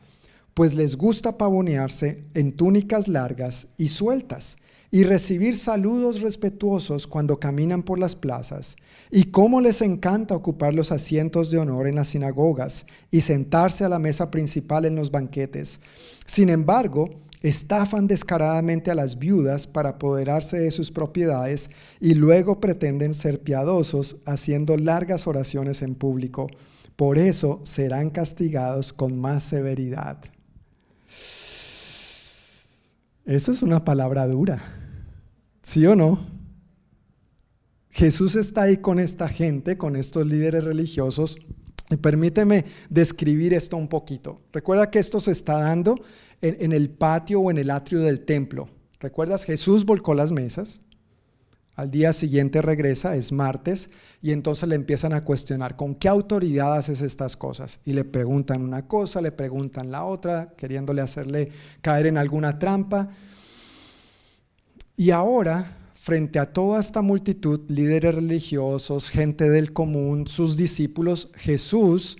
[SPEAKER 1] pues les gusta pavonearse en túnicas largas y sueltas y recibir saludos respetuosos cuando caminan por las plazas, y cómo les encanta ocupar los asientos de honor en las sinagogas y sentarse a la mesa principal en los banquetes. Sin embargo, estafan descaradamente a las viudas para apoderarse de sus propiedades y luego pretenden ser piadosos haciendo largas oraciones en público. Por eso serán castigados con más severidad. Esa es una palabra dura. ¿Sí o no? Jesús está ahí con esta gente, con estos líderes religiosos. Y permíteme describir esto un poquito. Recuerda que esto se está dando en, el patio o en el atrio del templo. ¿Recuerdas? Jesús volcó las mesas. Al día siguiente regresa, es martes, y entonces le empiezan a cuestionar, ¿con qué autoridad haces estas cosas? Y le preguntan una cosa, le preguntan la otra, queriéndole hacerle caer en alguna trampa. Y ahora, frente a toda esta multitud, líderes religiosos, gente del común, sus discípulos, Jesús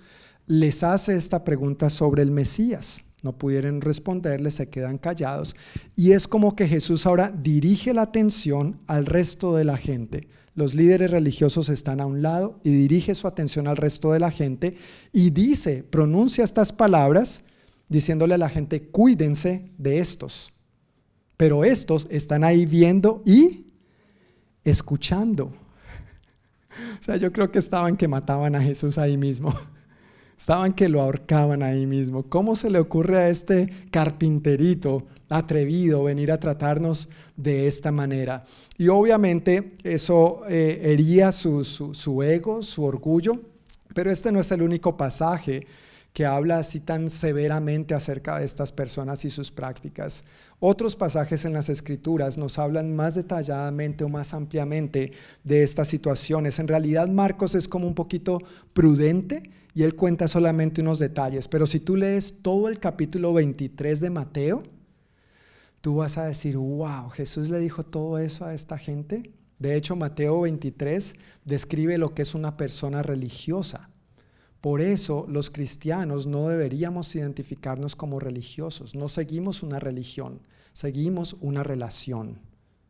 [SPEAKER 1] les hace esta pregunta sobre el Mesías. No pudieron responderle, se quedan callados. Y es como que Jesús ahora dirige la atención al resto de la gente. Los líderes religiosos están a un lado y dirige su atención al resto de la gente y dice, pronuncia estas palabras diciéndole a la gente, cuídense de estos. Pero estos están ahí viendo y escuchando. O sea, yo creo que estaban que mataban a Jesús ahí mismo. Estaban que lo ahorcaban ahí mismo. ¿Cómo se le ocurre a este carpinterito atrevido venir a tratarnos de esta manera? Y obviamente eso eh, hería su, su, su ego, su orgullo, pero este no es el único pasaje que habla así tan severamente acerca de estas personas y sus prácticas. Otros pasajes en las escrituras nos hablan más detalladamente o más ampliamente de estas situaciones. En realidad Marcos es como un poquito prudente y él cuenta solamente unos detalles, pero si tú lees todo el capítulo 23 de Mateo, tú vas a decir, wow, Jesús le dijo todo eso a esta gente. De hecho, Mateo 23 describe lo que es una persona religiosa. Por eso los cristianos no deberíamos identificarnos como religiosos. No seguimos una religión, seguimos una relación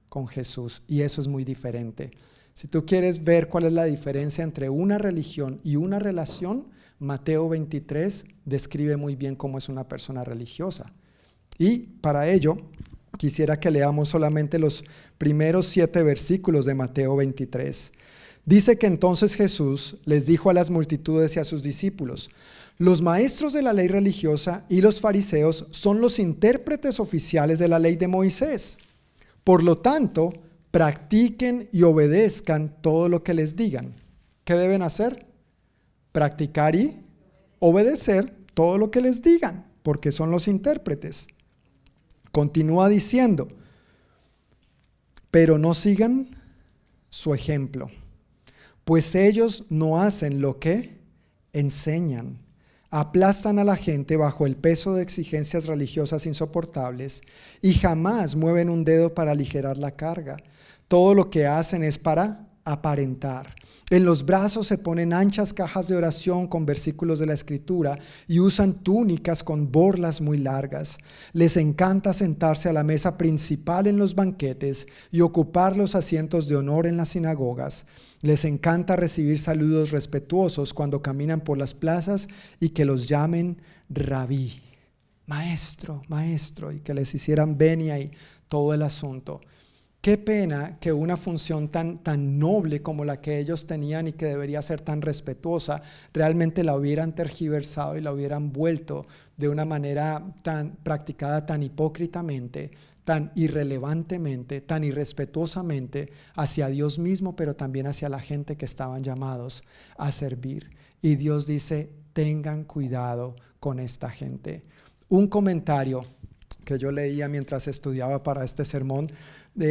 [SPEAKER 1] con Jesús y eso es muy diferente. Si tú quieres ver cuál es la diferencia entre una religión y una relación, Mateo 23 describe muy bien cómo es una persona religiosa. Y para ello quisiera que leamos solamente los primeros siete versículos de Mateo 23. Dice que entonces Jesús les dijo a las multitudes y a sus discípulos, los maestros de la ley religiosa y los fariseos son los intérpretes oficiales de la ley de Moisés. Por lo tanto, practiquen y obedezcan todo lo que les digan. ¿Qué deben hacer? Practicar y obedecer todo lo que les digan, porque son los intérpretes. Continúa diciendo, pero no sigan su ejemplo pues ellos no hacen lo que enseñan. Aplastan a la gente bajo el peso de exigencias religiosas insoportables y jamás mueven un dedo para aligerar la carga. Todo lo que hacen es para aparentar. En los brazos se ponen anchas cajas de oración con versículos de la escritura y usan túnicas con borlas muy largas. Les encanta sentarse a la mesa principal en los banquetes y ocupar los asientos de honor en las sinagogas. Les encanta recibir saludos respetuosos cuando caminan por las plazas y que los llamen rabí, maestro, maestro, y que les hicieran venia y todo el asunto. Qué pena que una función tan, tan noble como la que ellos tenían y que debería ser tan respetuosa, realmente la hubieran tergiversado y la hubieran vuelto de una manera tan practicada tan hipócritamente, tan irrelevantemente, tan irrespetuosamente hacia Dios mismo, pero también hacia la gente que estaban llamados a servir. Y Dios dice, tengan cuidado con esta gente. Un comentario que yo leía mientras estudiaba para este sermón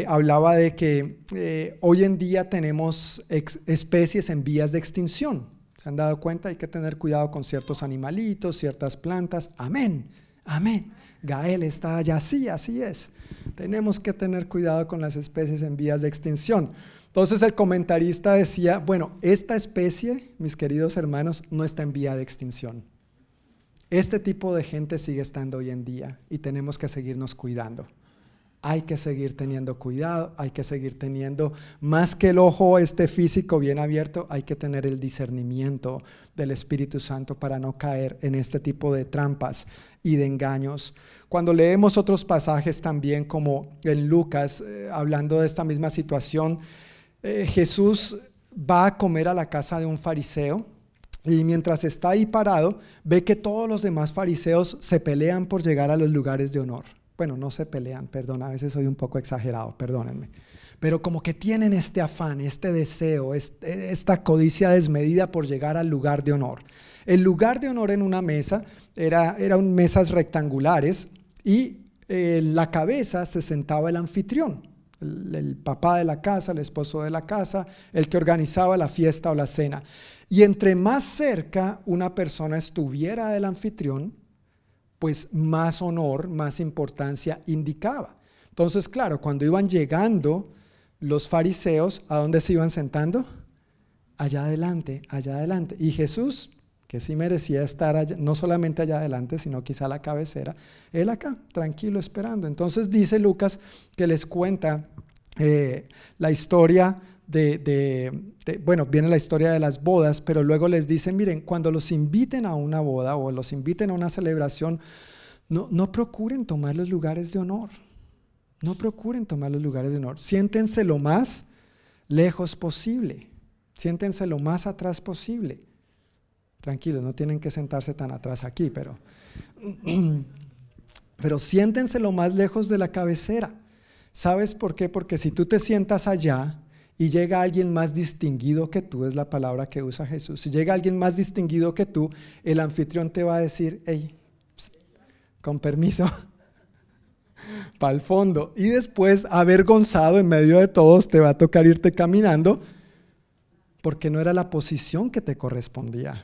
[SPEAKER 1] hablaba de que eh, hoy en día tenemos especies en vías de extinción. ¿Se han dado cuenta? Hay que tener cuidado con ciertos animalitos, ciertas plantas. Amén, amén. Gael está allá, sí, así es. Tenemos que tener cuidado con las especies en vías de extinción. Entonces el comentarista decía, bueno, esta especie, mis queridos hermanos, no está en vía de extinción. Este tipo de gente sigue estando hoy en día y tenemos que seguirnos cuidando hay que seguir teniendo cuidado, hay que seguir teniendo, más que el ojo este físico bien abierto, hay que tener el discernimiento del Espíritu Santo para no caer en este tipo de trampas y de engaños. Cuando leemos otros pasajes también, como en Lucas, eh, hablando de esta misma situación, eh, Jesús va a comer a la casa de un fariseo. Y mientras está ahí parado, ve que todos los demás fariseos se pelean por llegar a los lugares de honor bueno, no se pelean, perdón, a veces soy un poco exagerado, perdónenme, pero como que tienen este afán, este deseo, esta codicia desmedida por llegar al lugar de honor. El lugar de honor en una mesa era, eran mesas rectangulares y eh, la cabeza se sentaba el anfitrión, el, el papá de la casa, el esposo de la casa, el que organizaba la fiesta o la cena. Y entre más cerca una persona estuviera del anfitrión, pues más honor, más importancia indicaba. Entonces, claro, cuando iban llegando los fariseos, ¿a dónde se iban sentando? Allá adelante, allá adelante. Y Jesús, que sí merecía estar no solamente allá adelante, sino quizá a la cabecera, él acá, tranquilo, esperando. Entonces dice Lucas que les cuenta eh, la historia de, bueno, viene la historia de las bodas, pero luego les dicen, miren, cuando los inviten a una boda o los inviten a una celebración, no, no procuren tomar los lugares de honor. No procuren tomar los lugares de honor. Siéntense lo más lejos posible. Siéntense lo más atrás posible. Tranquilos, no tienen que sentarse tan atrás aquí, pero, pero siéntense lo más lejos de la cabecera. ¿Sabes por qué? Porque si tú te sientas allá, y llega alguien más distinguido que tú, es la palabra que usa Jesús. Si llega alguien más distinguido que tú, el anfitrión te va a decir, hey, con permiso, para el fondo. Y después, avergonzado en medio de todos, te va a tocar irte caminando porque no era la posición que te correspondía.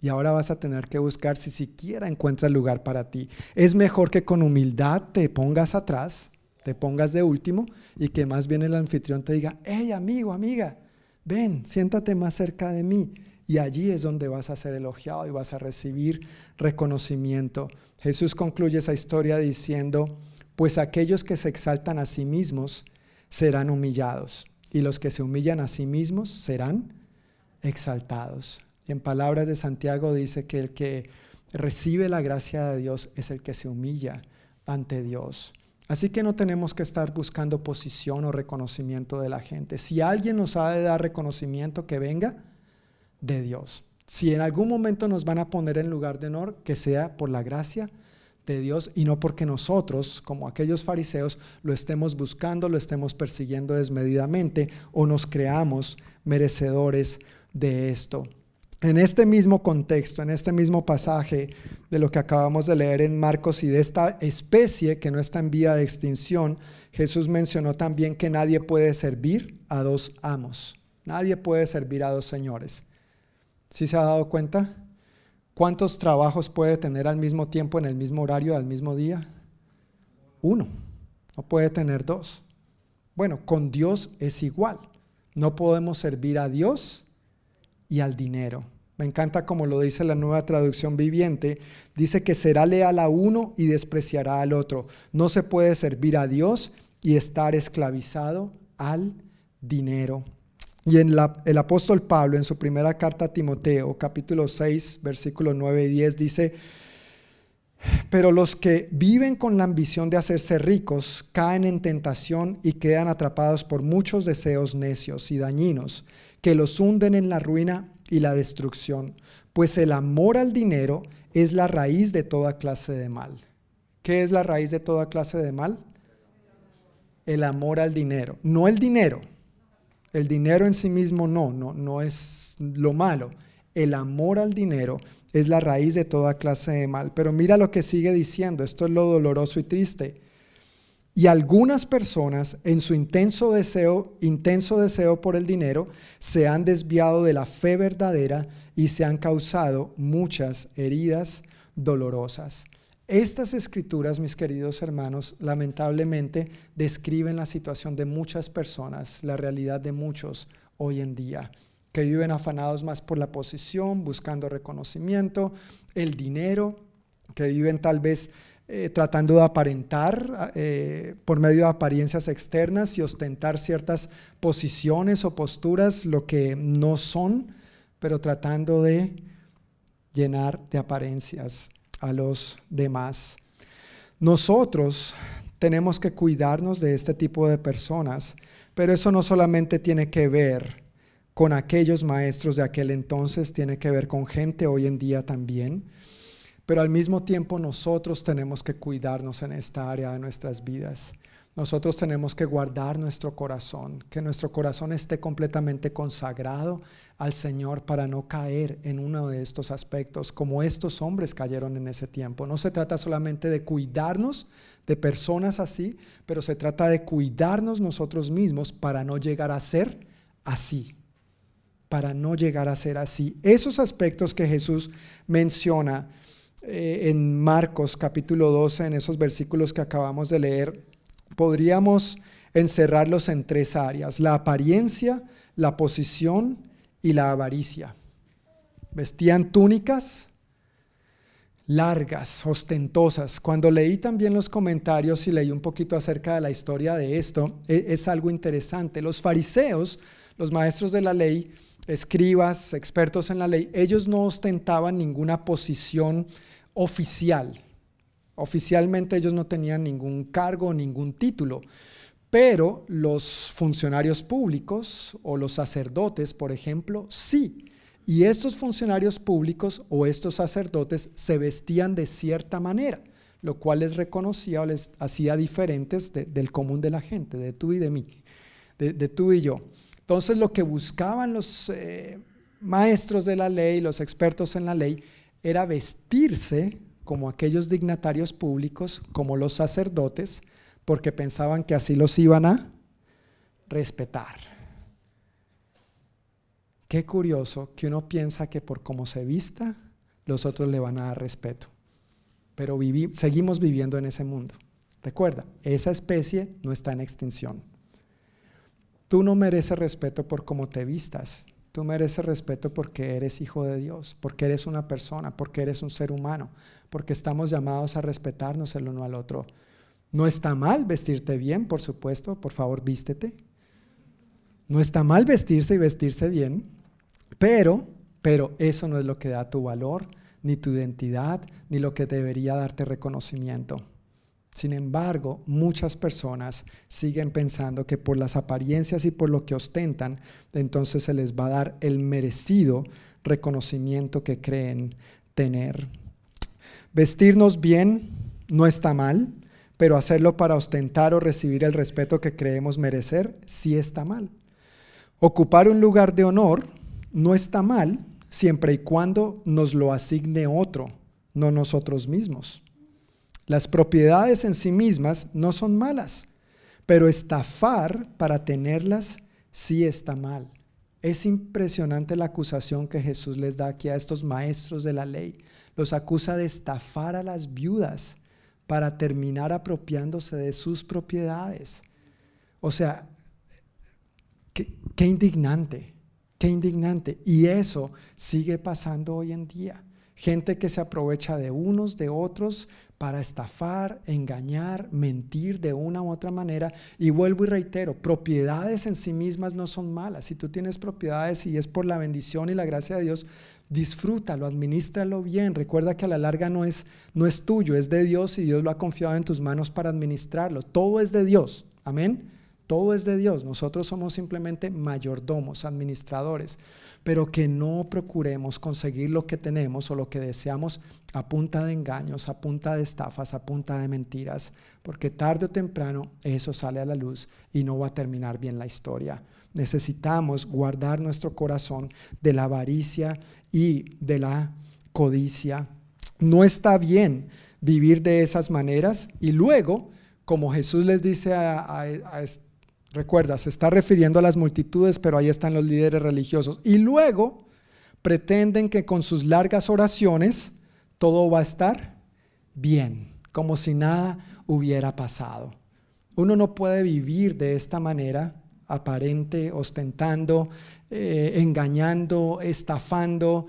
[SPEAKER 1] Y ahora vas a tener que buscar si siquiera encuentra lugar para ti. Es mejor que con humildad te pongas atrás te pongas de último y que más bien el anfitrión te diga, hey amigo, amiga, ven, siéntate más cerca de mí. Y allí es donde vas a ser elogiado y vas a recibir reconocimiento. Jesús concluye esa historia diciendo, pues aquellos que se exaltan a sí mismos serán humillados y los que se humillan a sí mismos serán exaltados. Y en palabras de Santiago dice que el que recibe la gracia de Dios es el que se humilla ante Dios. Así que no tenemos que estar buscando posición o reconocimiento de la gente. Si alguien nos ha de dar reconocimiento, que venga de Dios. Si en algún momento nos van a poner en lugar de honor, que sea por la gracia de Dios y no porque nosotros, como aquellos fariseos, lo estemos buscando, lo estemos persiguiendo desmedidamente o nos creamos merecedores de esto. En este mismo contexto, en este mismo pasaje de lo que acabamos de leer en Marcos y de esta especie que no está en vía de extinción, Jesús mencionó también que nadie puede servir a dos amos. Nadie puede servir a dos señores. ¿Sí se ha dado cuenta? ¿Cuántos trabajos puede tener al mismo tiempo, en el mismo horario, al mismo día? Uno. No puede tener dos. Bueno, con Dios es igual. No podemos servir a Dios y al dinero. Me encanta como lo dice la nueva traducción viviente. Dice que será leal a uno y despreciará al otro. No se puede servir a Dios y estar esclavizado al dinero. Y en el apóstol Pablo, en su primera carta a Timoteo, capítulo 6, versículos 9 y 10, dice, pero los que viven con la ambición de hacerse ricos caen en tentación y quedan atrapados por muchos deseos necios y dañinos que los hunden en la ruina y la destrucción, pues el amor al dinero es la raíz de toda clase de mal. ¿Qué es la raíz de toda clase de mal? El amor al dinero, no el dinero. El dinero en sí mismo no, no, no es lo malo. El amor al dinero es la raíz de toda clase de mal. Pero mira lo que sigue diciendo, esto es lo doloroso y triste. Y algunas personas en su intenso deseo, intenso deseo por el dinero, se han desviado de la fe verdadera y se han causado muchas heridas dolorosas. Estas escrituras, mis queridos hermanos, lamentablemente describen la situación de muchas personas, la realidad de muchos hoy en día, que viven afanados más por la posición, buscando reconocimiento, el dinero, que viven tal vez eh, tratando de aparentar eh, por medio de apariencias externas y ostentar ciertas posiciones o posturas, lo que no son, pero tratando de llenar de apariencias a los demás. Nosotros tenemos que cuidarnos de este tipo de personas, pero eso no solamente tiene que ver con aquellos maestros de aquel entonces, tiene que ver con gente hoy en día también pero al mismo tiempo nosotros tenemos que cuidarnos en esta área de nuestras vidas. Nosotros tenemos que guardar nuestro corazón, que nuestro corazón esté completamente consagrado al Señor para no caer en uno de estos aspectos, como estos hombres cayeron en ese tiempo. No se trata solamente de cuidarnos de personas así, pero se trata de cuidarnos nosotros mismos para no llegar a ser así, para no llegar a ser así. Esos aspectos que Jesús menciona eh, en Marcos capítulo 12, en esos versículos que acabamos de leer, podríamos encerrarlos en tres áreas, la apariencia, la posición y la avaricia. Vestían túnicas largas, ostentosas. Cuando leí también los comentarios y leí un poquito acerca de la historia de esto, e, es algo interesante. Los fariseos, los maestros de la ley, escribas, expertos en la ley, ellos no ostentaban ninguna posición oficial. Oficialmente ellos no tenían ningún cargo, ningún título, pero los funcionarios públicos o los sacerdotes, por ejemplo, sí. Y estos funcionarios públicos o estos sacerdotes se vestían de cierta manera, lo cual les reconocía o les hacía diferentes del común de la gente, de tú y de mí, de, tú y yo. Entonces lo que buscaban los eh, maestros de la ley, los expertos en la ley, era vestirse como aquellos dignatarios públicos, como los sacerdotes, porque pensaban que así los iban a respetar. Qué curioso que uno piensa que por cómo se vista, los otros le van a dar respeto. Pero seguimos viviendo en ese mundo. Recuerda, esa especie no está en extinción. Tú no mereces respeto por cómo te vistas, Tú mereces respeto porque eres hijo de Dios, porque eres una persona, porque eres un ser humano, porque estamos llamados a respetarnos el uno al otro. No está mal vestirte bien, por supuesto, por favor, vístete. No está mal vestirse y vestirse bien, pero, pero eso no es lo que da tu valor, ni tu identidad, ni lo que debería darte reconocimiento. Sin embargo, muchas personas siguen pensando que por las apariencias y por lo que ostentan, entonces se les va a dar el merecido reconocimiento que creen tener. Vestirnos bien no está mal, pero hacerlo para ostentar o recibir el respeto que creemos merecer sí está mal. Ocupar un lugar de honor no está mal siempre y cuando nos lo asigne otro, no nosotros mismos. Las propiedades en sí mismas no son malas, pero estafar para tenerlas sí está mal. Es impresionante la acusación que Jesús les da aquí a estos maestros de la ley. Los acusa de estafar a las viudas para terminar apropiándose de sus propiedades. O sea, qué, qué indignante, qué indignante. Y eso sigue pasando hoy en día. Gente que se aprovecha de unos, de otros, para estafar, engañar, mentir de una u otra manera. Y vuelvo y reitero, propiedades en sí mismas no son malas. Si tú tienes propiedades y es por la bendición y la gracia de Dios, disfrútalo, administralo bien. Recuerda que a la larga no es, no es tuyo, es de Dios y Dios lo ha confiado en tus manos para administrarlo. Todo es de Dios. Amén. Todo es de Dios. Nosotros somos simplemente mayordomos, administradores pero que no procuremos conseguir lo que tenemos o lo que deseamos a punta de engaños, a punta de estafas, a punta de mentiras, porque tarde o temprano eso sale a la luz y no va a terminar bien la historia. Necesitamos guardar nuestro corazón de la avaricia y de la codicia. No está bien vivir de esas maneras y luego como Jesús les dice a, a recuerda, se está refiriendo a las multitudes, pero ahí están los líderes religiosos. Y luego pretenden que con sus largas oraciones todo va a estar bien, como si nada hubiera pasado. Uno no puede vivir de esta manera, aparente, ostentando, eh, engañando, estafando,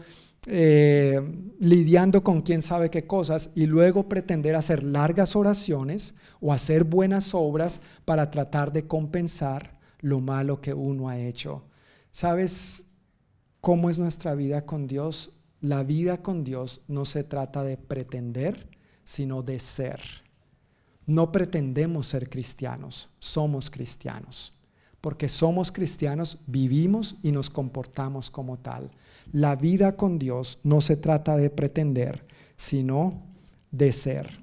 [SPEAKER 1] eh, lidiando con quién sabe qué cosas y luego pretender hacer largas oraciones o hacer buenas obras para tratar de compensar lo malo que uno ha hecho. ¿Sabes cómo es nuestra vida con Dios? La vida con Dios no se trata de pretender, sino de ser. No pretendemos ser cristianos, somos cristianos. Porque somos cristianos, vivimos y nos comportamos como tal. La vida con Dios no se trata de pretender, sino de ser.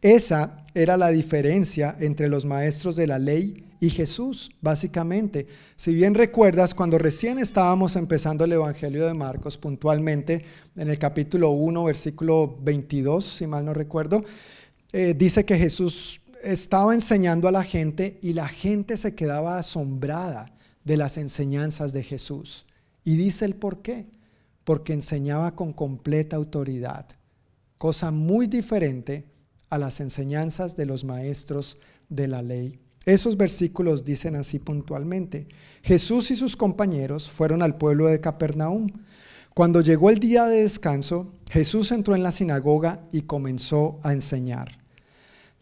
[SPEAKER 1] Esa era la diferencia entre los maestros de la ley y Jesús, básicamente. Si bien recuerdas, cuando recién estábamos empezando el Evangelio de Marcos, puntualmente en el capítulo 1, versículo 22, si mal no recuerdo, eh, dice que Jesús estaba enseñando a la gente y la gente se quedaba asombrada de las enseñanzas de Jesús. Y dice el por qué. Porque enseñaba con completa autoridad, cosa muy diferente a las enseñanzas de los maestros de la ley. Esos versículos dicen así puntualmente. Jesús y sus compañeros fueron al pueblo de Capernaum. Cuando llegó el día de descanso, Jesús entró en la sinagoga y comenzó a enseñar.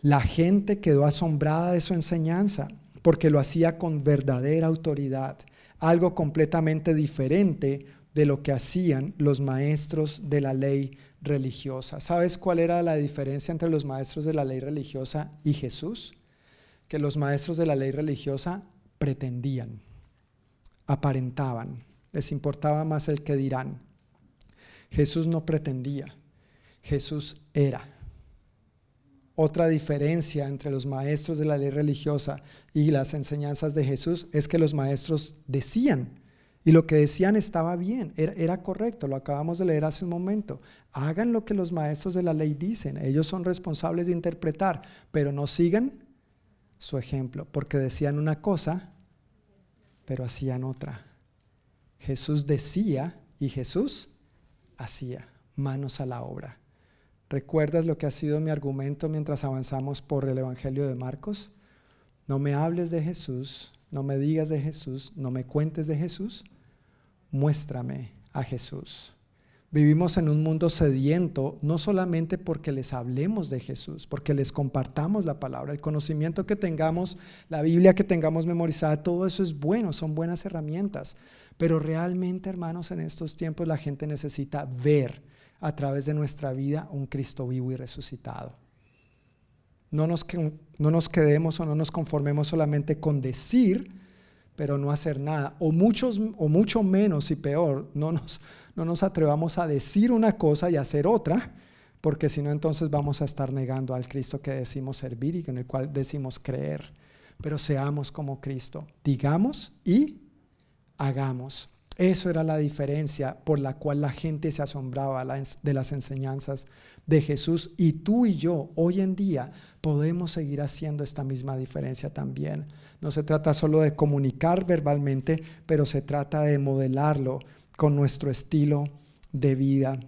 [SPEAKER 1] La gente quedó asombrada de su enseñanza porque lo hacía con verdadera autoridad, algo completamente diferente de lo que hacían los maestros de la ley religiosa. ¿Sabes cuál era la diferencia entre los maestros de la ley religiosa y Jesús? Que los maestros de la ley religiosa pretendían, aparentaban, les importaba más el que dirán. Jesús no pretendía, Jesús era. Otra diferencia entre los maestros de la ley religiosa y las enseñanzas de Jesús es que los maestros decían, y lo que decían estaba bien, era, correcto, lo acabamos de leer hace un momento. Hagan lo que los maestros de la ley dicen, ellos son responsables de interpretar, pero no sigan su ejemplo, porque decían una cosa, pero hacían otra. Jesús decía y Jesús hacía, manos a la obra. ¿Recuerdas lo que ha sido mi argumento mientras avanzamos por el Evangelio de Marcos? No me hables de Jesús, no me digas de Jesús, no me cuentes de Jesús, muéstrame a Jesús. Vivimos en un mundo sediento, no solamente porque les hablemos de Jesús, porque les compartamos la palabra, el conocimiento que tengamos, la Biblia que tengamos memorizada, todo eso es bueno, son buenas herramientas. Pero realmente, hermanos, en estos tiempos la gente necesita ver a través de nuestra vida un Cristo vivo y resucitado. No nos, no nos quedemos o no nos conformemos solamente con decir, pero no hacer nada. O, muchos, o mucho menos y peor, no nos, no nos atrevamos a decir una cosa y hacer otra, porque si no entonces vamos a estar negando al Cristo que decimos servir y en el cual decimos creer. Pero seamos como Cristo, digamos y hagamos. Eso era la diferencia por la cual la gente se asombraba de las enseñanzas de Jesús y tú y yo hoy en día podemos seguir haciendo esta misma diferencia también. No se trata solo de comunicar verbalmente, pero se trata de modelarlo con nuestro estilo de vida.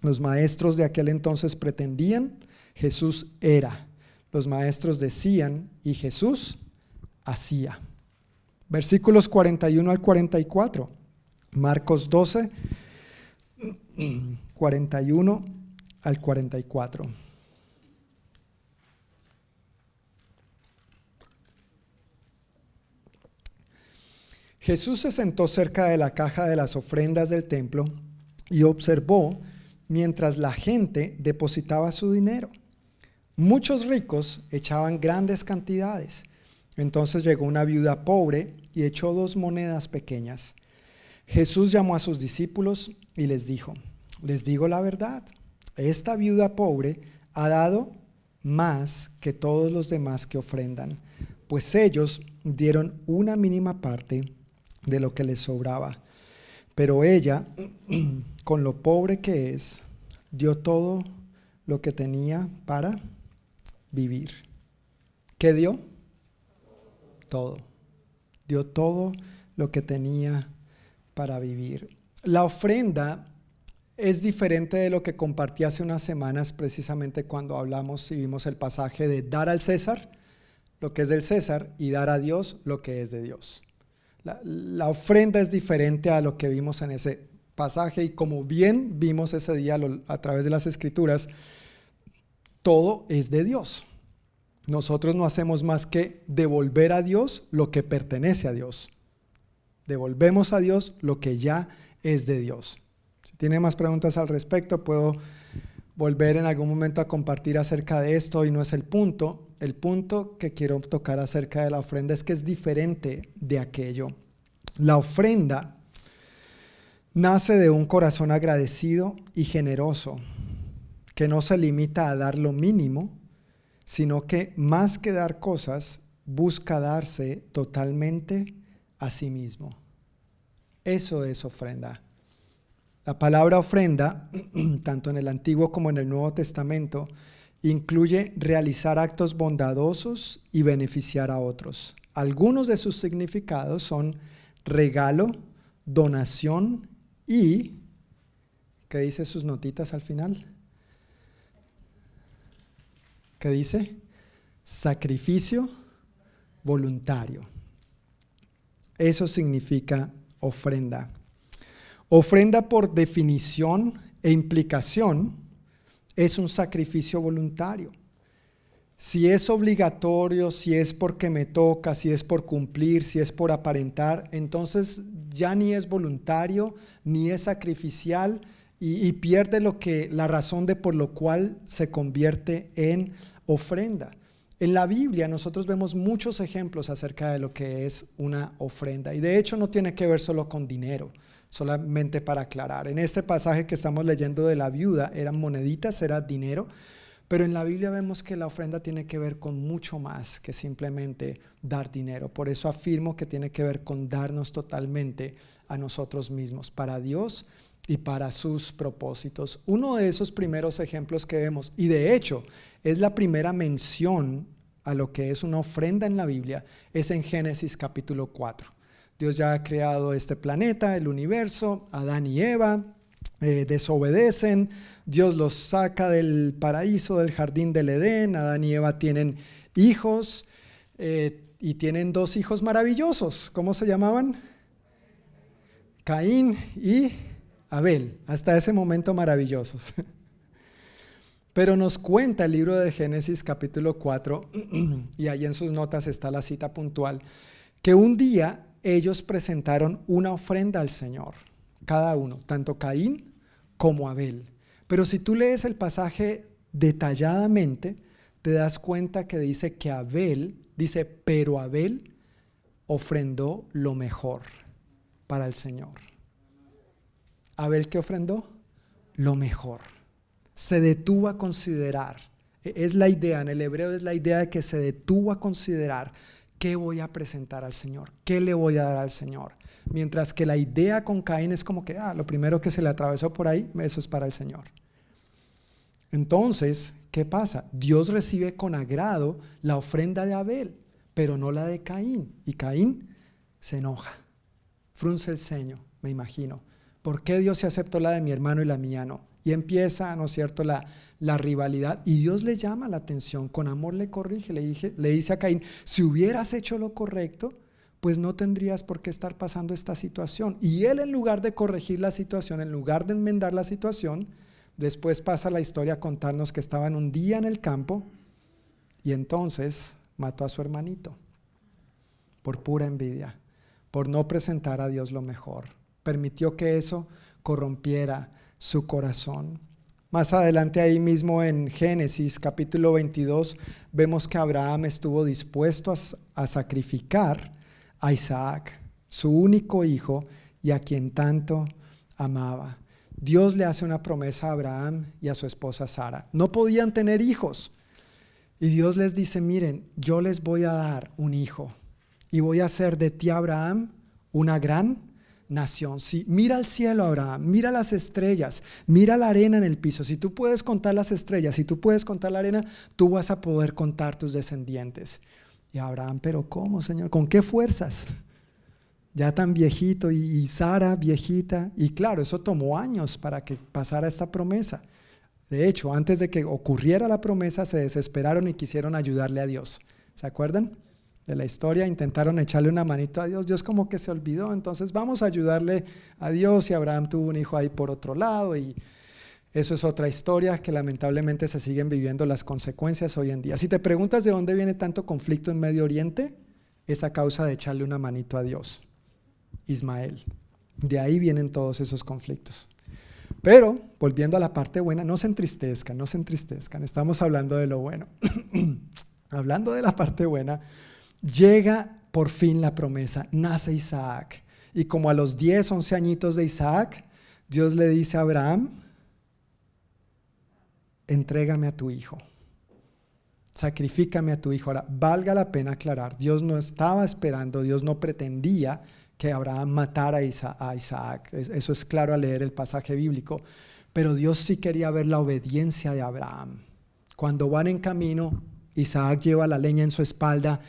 [SPEAKER 1] Los maestros de aquel entonces pretendían, Jesús era. Los maestros decían y Jesús hacía. Versículos 41 al 44. Marcos 12, 41 al 44. Jesús se sentó cerca de la caja de las ofrendas del templo y observó mientras la gente depositaba su dinero. Muchos ricos echaban grandes cantidades. Entonces llegó una viuda pobre y echó dos monedas pequeñas. Jesús llamó a sus discípulos y les dijo, les digo la verdad, esta viuda pobre ha dado más que todos los demás que ofrendan, pues ellos dieron una mínima parte de lo que les sobraba. Pero ella, con lo pobre que es, dio todo lo que tenía para vivir. ¿Qué dio? Todo. Dio todo lo que tenía para vivir. La ofrenda es diferente de lo que compartí hace unas semanas precisamente cuando hablamos y vimos el pasaje de dar al César lo que es del César y dar a Dios lo que es de Dios. La, ofrenda es diferente a lo que vimos en ese pasaje y como bien vimos ese día a través de las escrituras, todo es de Dios. Nosotros no hacemos más que devolver a Dios lo que pertenece a Dios. Devolvemos a Dios lo que ya es de Dios. Si tiene más preguntas al respecto, puedo volver en algún momento a compartir acerca de esto y no es el punto. El punto que quiero tocar acerca de la ofrenda es que es diferente de aquello. La ofrenda nace de un corazón agradecido y generoso, que no se limita a dar lo mínimo, sino que más que dar cosas, busca darse totalmente a sí mismo. Eso es ofrenda. La palabra ofrenda, tanto en el Antiguo como en el Nuevo Testamento, incluye realizar actos bondadosos y beneficiar a otros. Algunos de sus significados son regalo, donación y, ¿qué dice sus notitas al final? ¿Qué dice? Sacrificio voluntario. Eso significa ofrenda. Ofrenda por definición e implicación es un sacrificio voluntario. Si es obligatorio, si es porque me toca, si es por cumplir, si es por aparentar, entonces ya ni es voluntario, ni es sacrificial y, pierde lo que, la razón de por lo cual se convierte en ofrenda. En la Biblia nosotros vemos muchos ejemplos acerca de lo que es una ofrenda y de hecho no tiene que ver solo con dinero solamente para aclarar. En este pasaje que estamos leyendo de la viuda eran moneditas, era dinero, pero en la Biblia vemos que la ofrenda tiene que ver con mucho más que simplemente dar dinero. Por eso afirmo que tiene que ver con darnos totalmente a nosotros mismos, para Dios y para sus propósitos. Uno de esos primeros ejemplos que vemos, y de hecho es la primera mención a lo que es una ofrenda en la Biblia, es en Génesis capítulo 4. Dios ya ha creado este planeta, el universo, Adán y Eva eh, desobedecen, Dios los saca del paraíso, del jardín del Edén, Adán y Eva tienen hijos eh, y tienen dos hijos maravillosos. ¿Cómo se llamaban? Caín y Abel, hasta ese momento maravillosos. Pero nos cuenta el libro de Génesis capítulo 4, y ahí en sus notas está la cita puntual, que un día ellos presentaron una ofrenda al Señor, cada uno, tanto Caín como Abel. Pero si tú lees el pasaje detalladamente, te das cuenta que dice que Abel, dice, pero Abel ofrendó lo mejor para el Señor. Abel qué ofrendó? Lo mejor. Se detuvo a considerar. E, es la idea, en el hebreo es la idea de que se detuvo a considerar ¿qué voy a presentar al Señor? ¿Qué le voy a dar al Señor? Mientras que la idea con Caín es como que, ah, lo primero que se le atravesó por ahí, eso es para el Señor. Entonces, ¿qué pasa? Dios recibe con agrado la ofrenda de Abel, pero no la de Caín. Y Caín se enoja, frunce el ceño, me imagino. ¿Por qué Dios se aceptó la de mi hermano y la mía no? Y empieza, ¿no es cierto?, la, la rivalidad. Y Dios le llama la atención, con amor le corrige, le, dije, le dice a Caín, si hubieras hecho lo correcto, pues no tendrías por qué estar pasando esta situación. Y él en lugar de corregir la situación, en lugar de enmendar la situación, después pasa la historia a contarnos que estaban un día en el campo y entonces mató a su hermanito por pura envidia, por no presentar a Dios lo mejor. Permitió que eso corrompiera su corazón. Más adelante ahí mismo en Génesis capítulo 22 vemos que Abraham estuvo dispuesto a, sacrificar a Isaac, su único hijo y a quien tanto amaba. Dios le hace una promesa a Abraham y a su esposa Sara. No podían tener hijos. Y Dios les dice, miren, yo les voy a dar un hijo y voy a hacer de ti, Abraham, una gran nación. Si mira al cielo, Abraham, mira las estrellas, mira la arena en el piso. Si tú puedes contar las estrellas, si tú puedes contar la arena, tú vas a poder contar tus descendientes. Y Abraham, pero ¿cómo, Señor? ¿Con qué fuerzas? Ya tan viejito y, Sara viejita. Y claro, eso tomó años para que pasara esta promesa. De hecho, antes de que ocurriera la promesa, se desesperaron y quisieron ayudarle a Dios. ¿Se acuerdan? De la historia, intentaron echarle una manito a Dios, Dios como que se olvidó, entonces vamos a ayudarle a Dios y Abraham tuvo un hijo ahí por otro lado y eso es otra historia que lamentablemente se siguen viviendo las consecuencias hoy en día. Si te preguntas de dónde viene tanto conflicto en Medio Oriente, es a causa de echarle una manito a Dios, Ismael. De ahí vienen todos esos conflictos. Pero, volviendo a la parte buena, no se entristezcan, no se entristezcan, estamos hablando de lo bueno. hablando de la parte buena, llega por fin la promesa, nace Isaac. Y como a los 10, 11 añitos de Isaac, Dios le dice a Abraham, entrégame a tu hijo, sacrifícame a tu hijo. Ahora, valga la pena aclarar, Dios no estaba esperando, Dios no pretendía que Abraham matara a Isaac. Eso es claro al leer el pasaje bíblico. Pero Dios sí quería ver la obediencia de Abraham. Cuando van en camino, Isaac lleva la leña en su espalda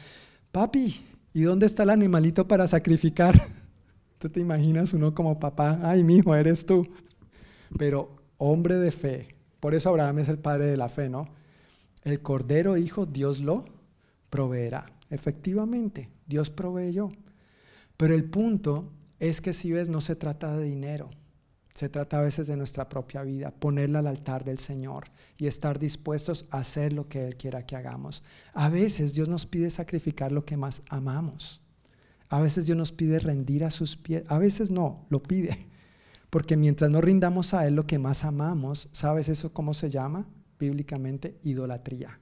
[SPEAKER 1] papi, ¿y dónde está el animalito para sacrificar? Tú te imaginas uno como papá, ay, mi eres tú. Pero hombre de fe, por eso Abraham es el padre de la fe, ¿no? El cordero hijo, Dios lo proveerá. Efectivamente, Dios proveyó. Pero el punto es que si ves, no se trata de dinero. Se trata a veces de nuestra propia vida, ponerla al altar del Señor y estar dispuestos a hacer lo que Él quiera que hagamos. A veces Dios nos pide sacrificar lo que más amamos. A veces Dios nos pide rendir a sus pies. A veces no, lo pide. Porque mientras no rindamos a Él lo que más amamos, ¿sabes eso cómo se llama? Bíblicamente, idolatría.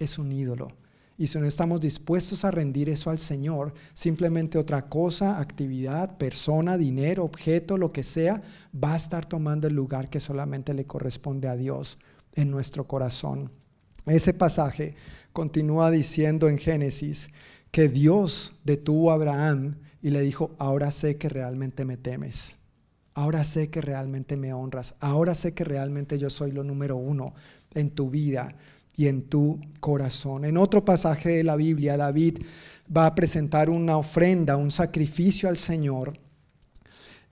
[SPEAKER 1] Es un ídolo. Y si no estamos dispuestos a rendir eso al Señor, simplemente otra cosa, actividad, persona, dinero, objeto, lo que sea, va a estar tomando el lugar que solamente le corresponde a Dios en nuestro corazón. Ese pasaje continúa diciendo en Génesis que Dios detuvo a Abraham y le dijo, ahora sé que realmente me temes. Ahora sé que realmente me honras. Ahora sé que realmente yo soy lo número uno en tu vida y en tu corazón. En otro pasaje de la Biblia, David va a presentar una ofrenda, un sacrificio al Señor.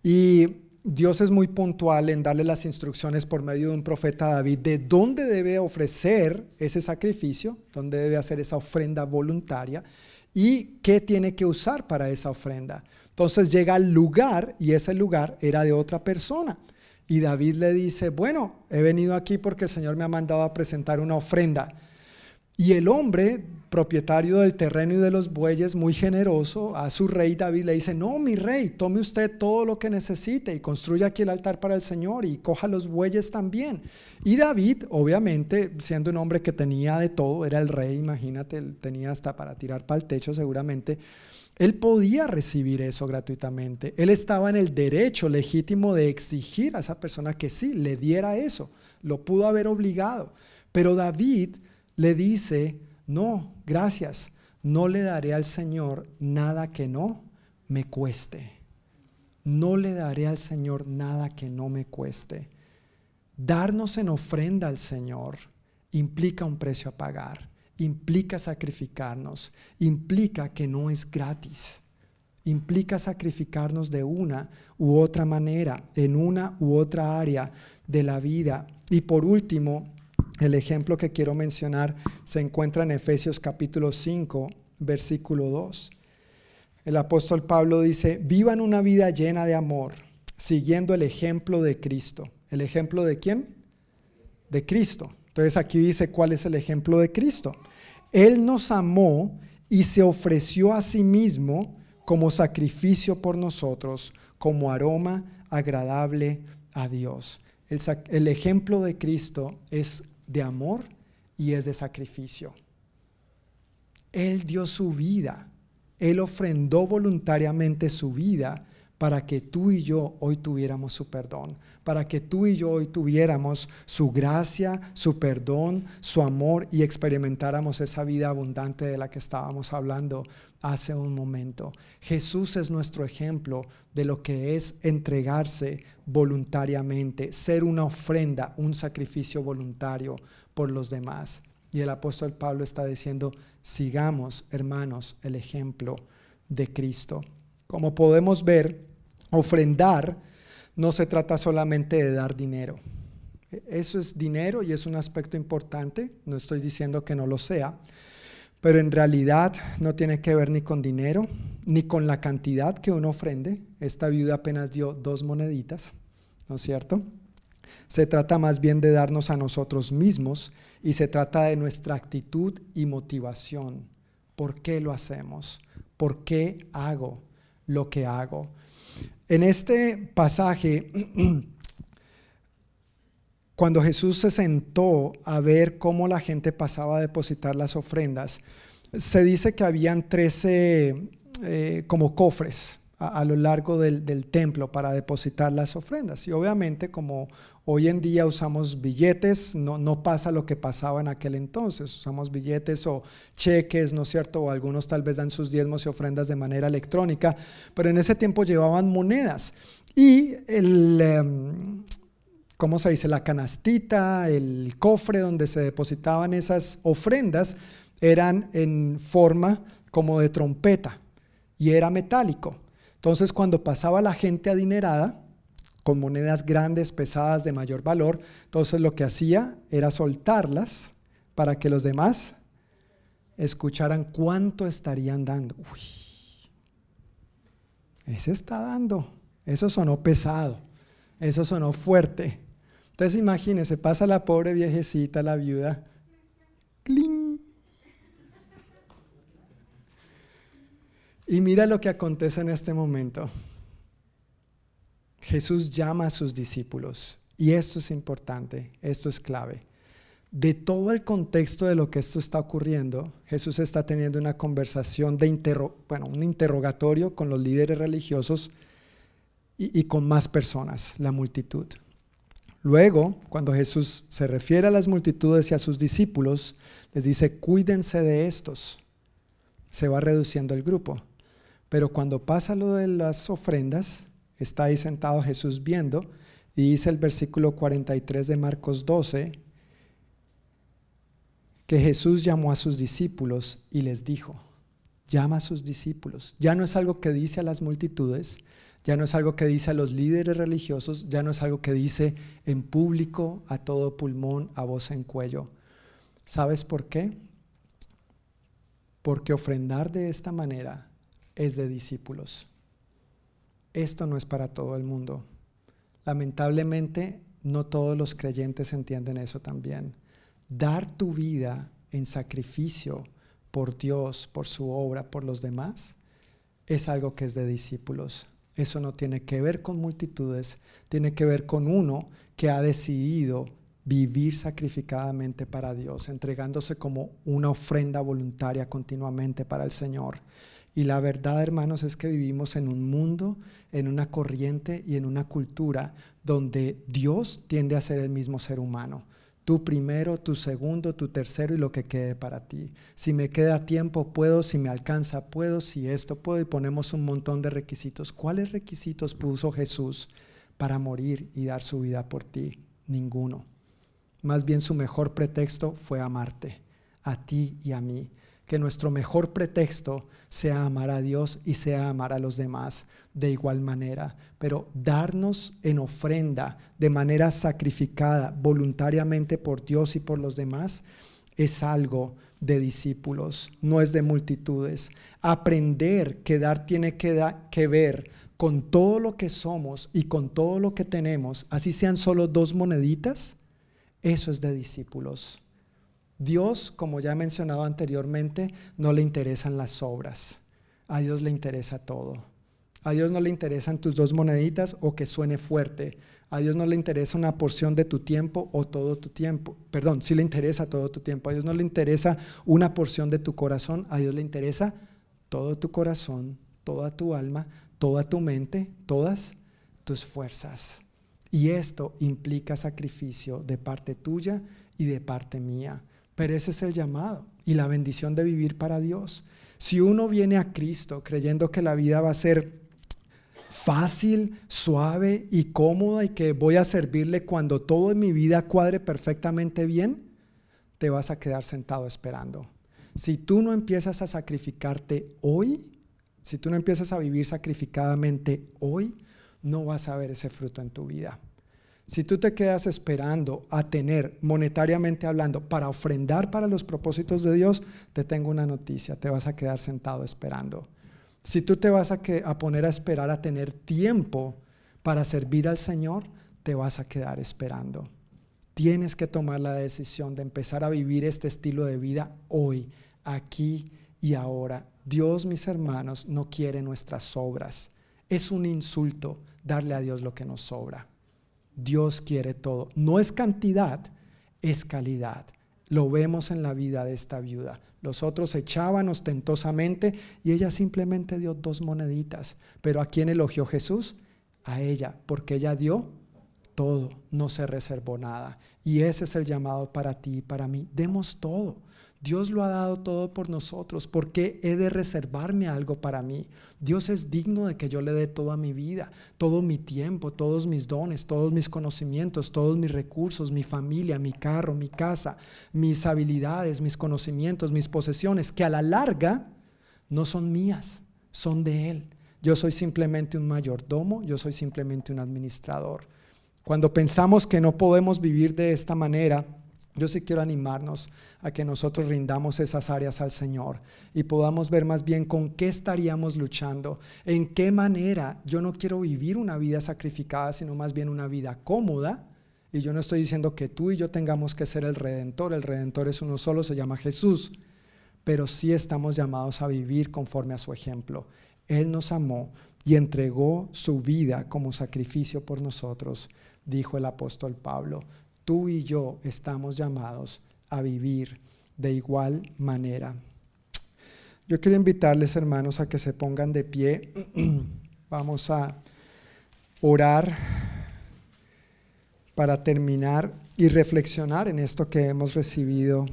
[SPEAKER 1] Y Dios es muy puntual en darle las instrucciones por medio de un profeta David de dónde debe ofrecer ese sacrificio, dónde debe hacer esa ofrenda voluntaria y qué tiene que usar para esa ofrenda. Entonces llega al lugar y ese lugar era de otra persona. Y David le dice, bueno, he venido aquí porque el Señor me ha mandado a presentar una ofrenda. Y el hombre, propietario del terreno y de los bueyes, muy generoso, a su rey David le dice, no, mi rey, tome usted todo lo que necesite y construya aquí el altar para el Señor y coja los bueyes también. Y David, obviamente, siendo un hombre que tenía de todo, era el rey, imagínate, tenía hasta para tirar para el techo seguramente, él podía recibir eso gratuitamente. Él estaba en el derecho legítimo de exigir a esa persona que sí, le diera eso. Lo pudo haber obligado. Pero David le dice, no, gracias, no le daré al Señor nada que no me cueste. No le daré al Señor nada que no me cueste. Darnos en ofrenda al Señor implica un precio a pagar implica sacrificarnos, implica que no es gratis, implica sacrificarnos de una u otra manera, en una u otra área de la vida. Y por último, el ejemplo que quiero mencionar se encuentra en Efesios capítulo 5, versículo 2. El apóstol Pablo dice, vivan una vida llena de amor, siguiendo el ejemplo de Cristo. ¿El ejemplo de quién? De Cristo. Entonces aquí dice cuál es el ejemplo de Cristo. Él nos amó y se ofreció a sí mismo como sacrificio por nosotros, como aroma agradable a Dios. El, ejemplo de Cristo es de amor y es de sacrificio. Él dio su vida, Él ofrendó voluntariamente su vida para que tú y yo hoy tuviéramos su perdón, para que tú y yo hoy tuviéramos su gracia, su perdón, su amor y experimentáramos esa vida abundante de la que estábamos hablando hace un momento. Jesús es nuestro ejemplo de lo que es entregarse voluntariamente, ser una ofrenda, un sacrificio voluntario por los demás. Y el apóstol Pablo está diciendo, sigamos, hermanos, el ejemplo de Cristo. Como podemos ver, ofrendar no se trata solamente de dar dinero. Eso es dinero y es un aspecto importante, no estoy diciendo que no lo sea, pero en realidad no tiene que ver ni con dinero, ni con la cantidad que uno ofrende. Esta viuda apenas dio dos moneditas, ¿no es cierto? Se trata más bien de darnos a nosotros mismos y se trata de nuestra actitud y motivación. ¿Por qué lo hacemos? ¿Por qué hago lo que hago? En este pasaje, cuando Jesús se sentó a ver cómo la gente pasaba a depositar las ofrendas, se dice que habían 13 eh, como cofres a, lo largo del, templo para depositar las ofrendas. Y obviamente como hoy en día usamos billetes, no, no pasa lo que pasaba en aquel entonces. Usamos billetes o cheques, ¿no es cierto? O algunos tal vez dan sus diezmos y ofrendas de manera electrónica, pero en ese tiempo llevaban monedas. Y el... Em, ¿cómo se dice? La canastita, el cofre donde se depositaban esas ofrendas eran en forma como de trompeta y era metálico. Entonces cuando pasaba la gente adinerada, con monedas grandes, pesadas, de mayor valor, entonces lo que hacía era soltarlas para que los demás escucharan cuánto estarían dando. Uy, ese está dando. Eso sonó pesado. Eso sonó fuerte. Entonces imagínese, pasa la pobre viejecita, la viuda. Y mira lo que acontece en este momento. Jesús llama a sus discípulos y esto es importante, esto es clave. De todo el contexto de lo que esto está ocurriendo, Jesús está teniendo una conversación bueno, un interrogatorio con los líderes religiosos y, y con más personas, la multitud. Luego, cuando Jesús se refiere a las multitudes y a sus discípulos, les dice, cuídense de estos. Se va reduciendo el grupo. Pero cuando pasa lo de las ofrendas, está ahí sentado Jesús viendo y dice el versículo 43 de Marcos 12 que Jesús llamó a sus discípulos y les dijo, llama a sus discípulos. Ya no es algo que dice a las multitudes, ya no es algo que dice a los líderes religiosos, ya no es algo que dice en público, a todo pulmón, a voz en cuello. ¿Sabes por qué? Porque ofrendar de esta manera es de discípulos. Esto no es para todo el mundo. Lamentablemente, no todos los creyentes entienden eso también. Dar tu vida en sacrificio por Dios, por su obra, por los demás, es algo que es de discípulos. Eso no tiene que ver con multitudes, tiene que ver con uno que ha decidido vivir sacrificadamente para Dios, entregándose como una ofrenda voluntaria continuamente para el Señor. Y la verdad, hermanos, es que vivimos en un mundo, en una corriente y en una cultura donde Dios tiende a ser el mismo ser humano. Tú primero, tú segundo, tú tercero y lo que quede para ti. Si me queda tiempo, puedo, si me alcanza, puedo, si esto puedo y ponemos un montón de requisitos. ¿Cuáles requisitos puso Jesús para morir y dar su vida por ti? Ninguno. Más bien su mejor pretexto fue amarte, a ti y a mí que nuestro mejor pretexto sea amar a Dios y sea amar a los demás de igual manera, pero darnos en ofrenda de manera sacrificada voluntariamente por Dios y por los demás es algo de discípulos, no es de multitudes. Aprender que dar tiene que, que ver con todo lo que somos y con todo lo que tenemos, así sean solo dos moneditas, eso es de discípulos. Dios, como ya he mencionado anteriormente, no le interesan las obras. A Dios le interesa todo. A Dios no le interesan tus dos moneditas o que suene fuerte. A Dios no le interesa una porción de tu tiempo o todo tu tiempo. Perdón, sí le interesa todo tu tiempo. A Dios no le interesa una porción de tu corazón. A Dios le interesa todo tu corazón, toda tu alma, toda tu mente, todas tus fuerzas. Y esto implica sacrificio de parte tuya y de parte mía. Pero ese es el llamado y la bendición de vivir para Dios. Si uno viene a Cristo creyendo que la vida va a ser fácil, suave y cómoda y que voy a servirle cuando todo en mi vida cuadre perfectamente bien, te vas a quedar sentado esperando. Si tú no empiezas a sacrificarte hoy, si tú no empiezas a vivir sacrificadamente hoy, no vas a ver ese fruto en tu vida. Si tú te quedas esperando a tener, monetariamente hablando, para ofrendar para los propósitos de Dios, te tengo una noticia, te vas a quedar sentado esperando. Si tú te vas a, a poner a esperar a tener tiempo para servir al Señor, te vas a quedar esperando. Tienes que tomar la decisión de empezar a vivir este estilo de vida hoy, aquí y ahora. Dios, mis hermanos, no quiere nuestras obras. Es un insulto darle a Dios lo que nos sobra. Dios quiere todo. No es cantidad, es calidad. Lo vemos en la vida de esta viuda. Los otros echaban ostentosamente y ella simplemente dio dos moneditas. Pero ¿a quién elogió Jesús? A ella, porque ella dio todo, no se reservó nada. Y ese es el llamado para ti y para mí. Demos todo. Dios lo ha dado todo por nosotros. ¿Por qué he de reservarme algo para mí? Dios es digno de que yo le dé toda mi vida, todo mi tiempo, todos mis dones, todos mis conocimientos, todos mis recursos, mi familia, mi carro, mi casa, mis habilidades, mis conocimientos, mis posesiones, que a la larga no son mías, son de Él. Yo soy simplemente un mayordomo, yo soy simplemente un administrador. Cuando pensamos que no podemos vivir de esta manera, yo sí quiero animarnos a que nosotros rindamos esas áreas al Señor y podamos ver más bien con qué estaríamos luchando, en qué manera yo no quiero vivir una vida sacrificada, sino más bien una vida cómoda. Y yo no estoy diciendo que tú y yo tengamos que ser el redentor, el redentor es uno solo, se llama Jesús, pero sí estamos llamados a vivir conforme a su ejemplo. Él nos amó y entregó su vida como sacrificio por nosotros, dijo el apóstol Pablo tú y yo estamos llamados a vivir de igual manera. Yo quiero invitarles, hermanos, a que se pongan de pie. Vamos a orar para terminar y reflexionar en esto que hemos recibido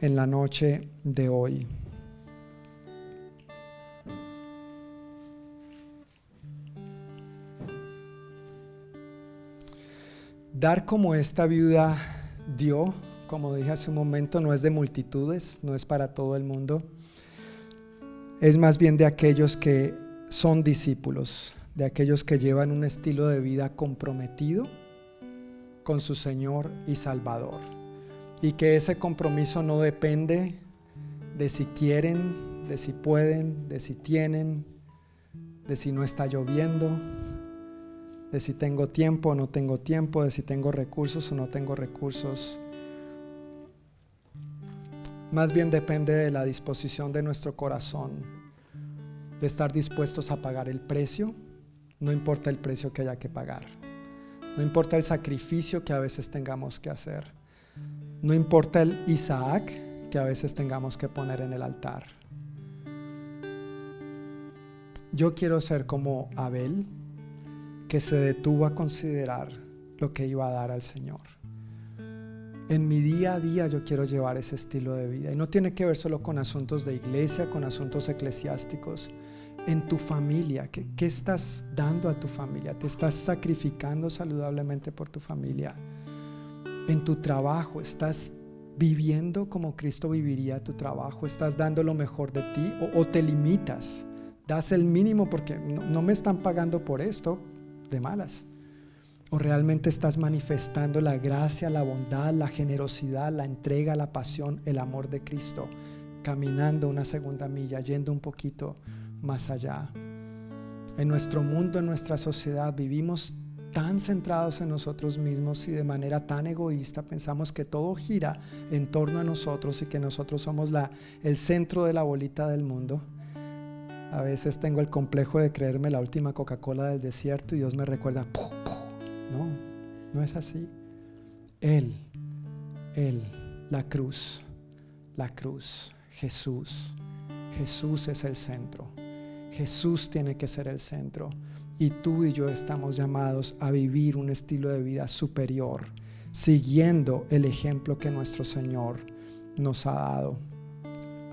[SPEAKER 1] en la noche de hoy. Dar como esta viuda dio, como dije hace un momento, no es de multitudes, no es para todo el mundo. Es más bien de aquellos que son discípulos, de aquellos que llevan un estilo de vida comprometido con su Señor y Salvador. Y que ese compromiso no depende de si quieren, de si pueden, de si tienen, de si no está lloviendo, de si tengo tiempo o no tengo tiempo, de si tengo recursos o no tengo recursos. Más bien depende de la disposición de nuestro corazón, de estar dispuestos a pagar el precio, no importa el precio que haya que pagar, no importa el sacrificio que a veces tengamos que hacer, no importa el Isaac que a veces tengamos que poner en el altar. Yo quiero ser como Abel, que se detuvo a considerar lo que iba a dar al Señor. En mi día a día yo quiero llevar ese estilo de vida. Y no tiene que ver solo con asuntos de iglesia, con asuntos eclesiásticos. En tu familia, ¿qué, ¿qué, estás dando a tu familia? ¿Te estás sacrificando saludablemente por tu familia? En tu trabajo, ¿estás viviendo como Cristo viviría tu trabajo? ¿Estás dando lo mejor de ti o, te limitas? Das el mínimo porque no me están pagando por esto, de malas? ¿O realmente estás manifestando la gracia, la bondad, la generosidad, la entrega, la pasión, el amor de Cristo, caminando una segunda milla, yendo un poquito más allá? En nuestro mundo, en nuestra sociedad, vivimos tan centrados en nosotros mismos y de manera tan egoísta pensamos que todo gira en torno a nosotros y que nosotros somos la, el centro de la bolita del mundo a veces tengo el complejo de creerme la última Coca-Cola del desierto y Dios me recuerda, no, no es así. Él, Él, la cruz, la cruz, Jesús. Jesús es el centro. Jesús tiene que ser el centro. Y tú y yo estamos llamados a vivir un estilo de vida superior, siguiendo el ejemplo que nuestro Señor nos ha dado.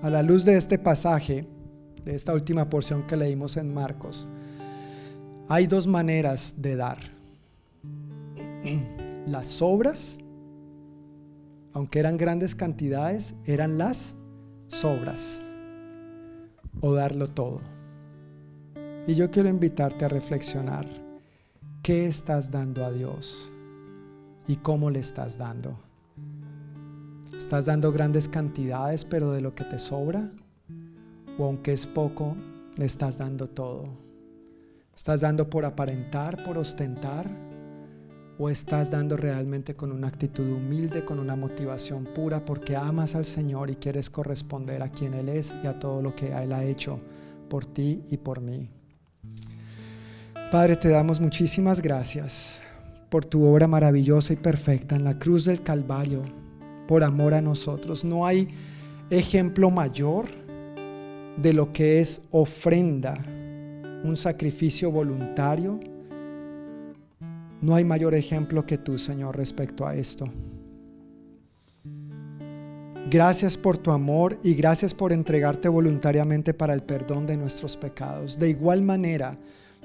[SPEAKER 1] A la luz de este pasaje, esta última porción que leímos en Marcos, hay dos maneras de dar. Las obras, aunque eran grandes cantidades, eran las sobras o darlo todo. Y yo quiero invitarte a reflexionar qué estás dando a Dios y cómo le estás dando. ¿Estás dando grandes cantidades pero de lo que te sobra? ¿O aunque es poco, le estás dando todo? ¿Estás dando por aparentar, por ostentar? ¿O estás dando realmente con una actitud humilde, con una motivación pura porque amas al Señor y quieres corresponder a quien Él es y a todo lo que Él ha hecho por ti y por mí? Padre, te damos muchísimas gracias por tu obra maravillosa y perfecta en la cruz del Calvario, por amor a nosotros. No hay ejemplo mayor de lo que es ofrenda, un sacrificio voluntario no hay mayor ejemplo que tú, Señor, respecto a esto. Gracias por tu amor y gracias por entregarte voluntariamente para el perdón de nuestros pecados. De igual manera,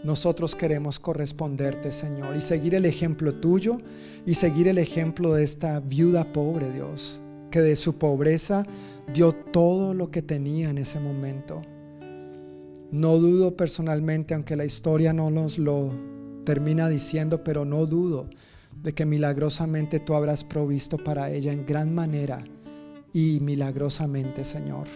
[SPEAKER 1] nosotros queremos corresponderte, Señor, y seguir el ejemplo tuyo y seguir el ejemplo de esta viuda pobre, Dios, que de su pobreza dio todo lo que tenía en ese momento. No dudo personalmente, aunque la historia no nos lo termina diciendo, pero no dudo de que milagrosamente tú habrás provisto para ella en gran manera y milagrosamente, Señor.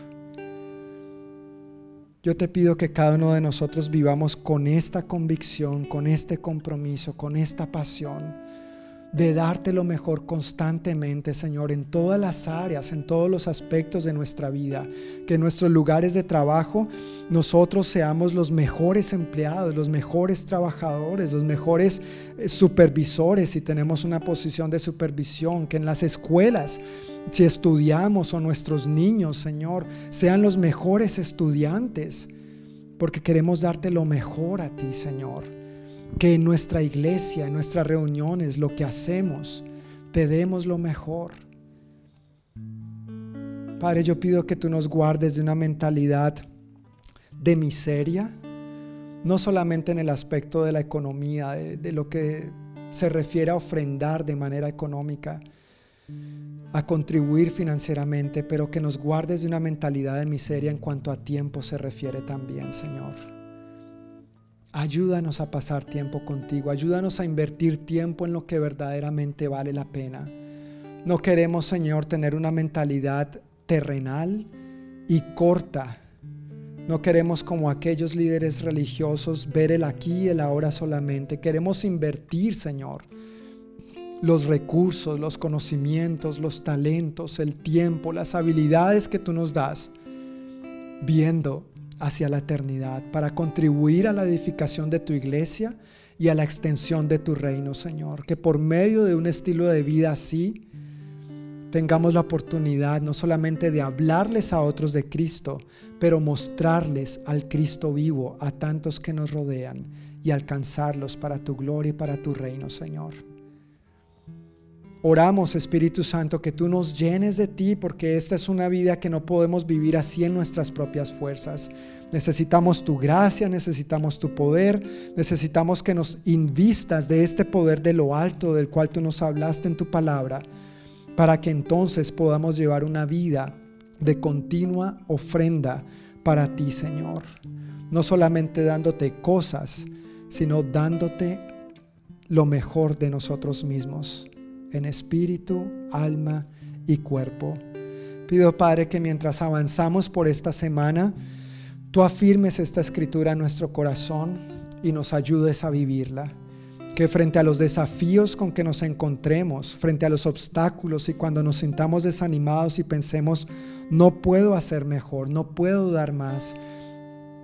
[SPEAKER 1] Yo te pido que cada uno de nosotros vivamos con esta convicción, con este compromiso, con esta pasión de darte lo mejor constantemente, Señor, en todas las áreas, en todos los aspectos de nuestra vida. Que en nuestros lugares de trabajo nosotros seamos los mejores empleados, los mejores trabajadores, los mejores eh, supervisores si tenemos una posición de supervisión. Que en las escuelas, si estudiamos o nuestros niños, Señor, sean los mejores estudiantes. Porque queremos darte lo mejor a ti, Señor que en nuestra iglesia, en nuestras reuniones, lo que hacemos, te demos lo mejor. Padre, yo pido que tú nos guardes de una mentalidad de miseria, no solamente en el aspecto de la economía, de, de lo que se refiere a ofrendar de manera económica, a contribuir financieramente, pero que nos guardes de una mentalidad de miseria en cuanto a tiempo se refiere también, Señor. Ayúdanos a pasar tiempo contigo, ayúdanos a invertir tiempo en lo que verdaderamente vale la pena. No queremos, Señor, tener una mentalidad terrenal y corta. No queremos como aquellos líderes religiosos ver el aquí y el ahora solamente. Queremos invertir, Señor, los recursos, los conocimientos, los talentos, el tiempo, las habilidades que tú nos das, viendo hacia la eternidad, para contribuir a la edificación de tu iglesia y a la extensión de tu reino, Señor. Que por medio de un estilo de vida así, tengamos la oportunidad no solamente de hablarles a otros de Cristo, pero mostrarles al Cristo vivo a tantos que nos rodean y alcanzarlos para tu gloria y para tu reino, Señor. Oramos, Espíritu Santo, que tú nos llenes de ti, porque esta es una vida que no podemos vivir así en nuestras propias fuerzas. Necesitamos tu gracia, necesitamos tu poder, necesitamos que nos invistas de este poder de lo alto del cual tú nos hablaste en tu palabra, para que entonces podamos llevar una vida de continua ofrenda para ti, Señor. No solamente dándote cosas, sino dándote lo mejor de nosotros mismos en espíritu, alma y cuerpo. Pido, Padre, que mientras avanzamos por esta semana, tú afirmes esta escritura en nuestro corazón y nos ayudes a vivirla. Que frente a los desafíos con que nos encontremos, frente a los obstáculos y cuando nos sintamos desanimados y pensemos, no puedo hacer mejor, no puedo dar más,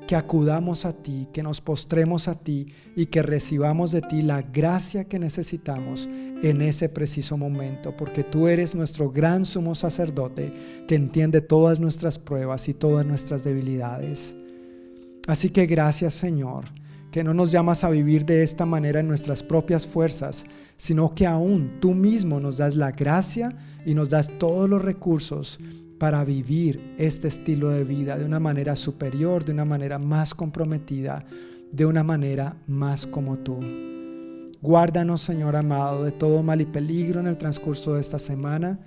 [SPEAKER 1] que acudamos a ti, que nos postremos a ti y que recibamos de ti la gracia que necesitamos en ese preciso momento, porque tú eres nuestro gran sumo sacerdote que entiende todas nuestras pruebas y todas nuestras debilidades. Así que gracias Señor, que no nos llamas a vivir de esta manera en nuestras propias fuerzas, sino que aún tú mismo nos das la gracia y nos das todos los recursos para vivir este estilo de vida de una manera superior, de una manera más comprometida, de una manera más como tú. Guárdanos, Señor amado, de todo mal y peligro en el transcurso de esta semana.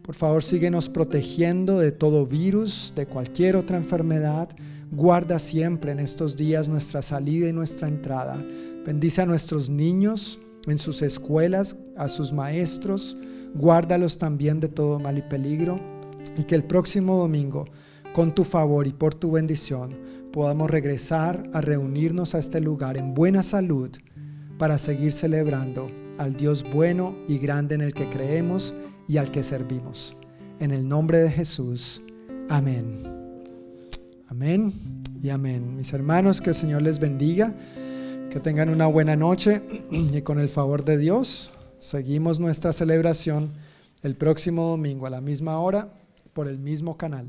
[SPEAKER 1] Por favor, síguenos protegiendo de todo virus, de cualquier otra enfermedad. Guarda siempre en estos días nuestra salida y nuestra entrada. Bendice a nuestros niños en sus escuelas, a sus maestros. Guárdalos también de todo mal y peligro y que el próximo domingo, con tu favor y por tu bendición, podamos regresar a reunirnos a este lugar en buena salud para seguir celebrando al Dios bueno y grande en el que creemos y al que servimos. En el nombre de Jesús. Amén. Amén y amén. Mis hermanos, que el Señor les bendiga, que tengan una buena noche y con el favor de Dios seguimos nuestra celebración el próximo domingo a la misma hora por el mismo canal.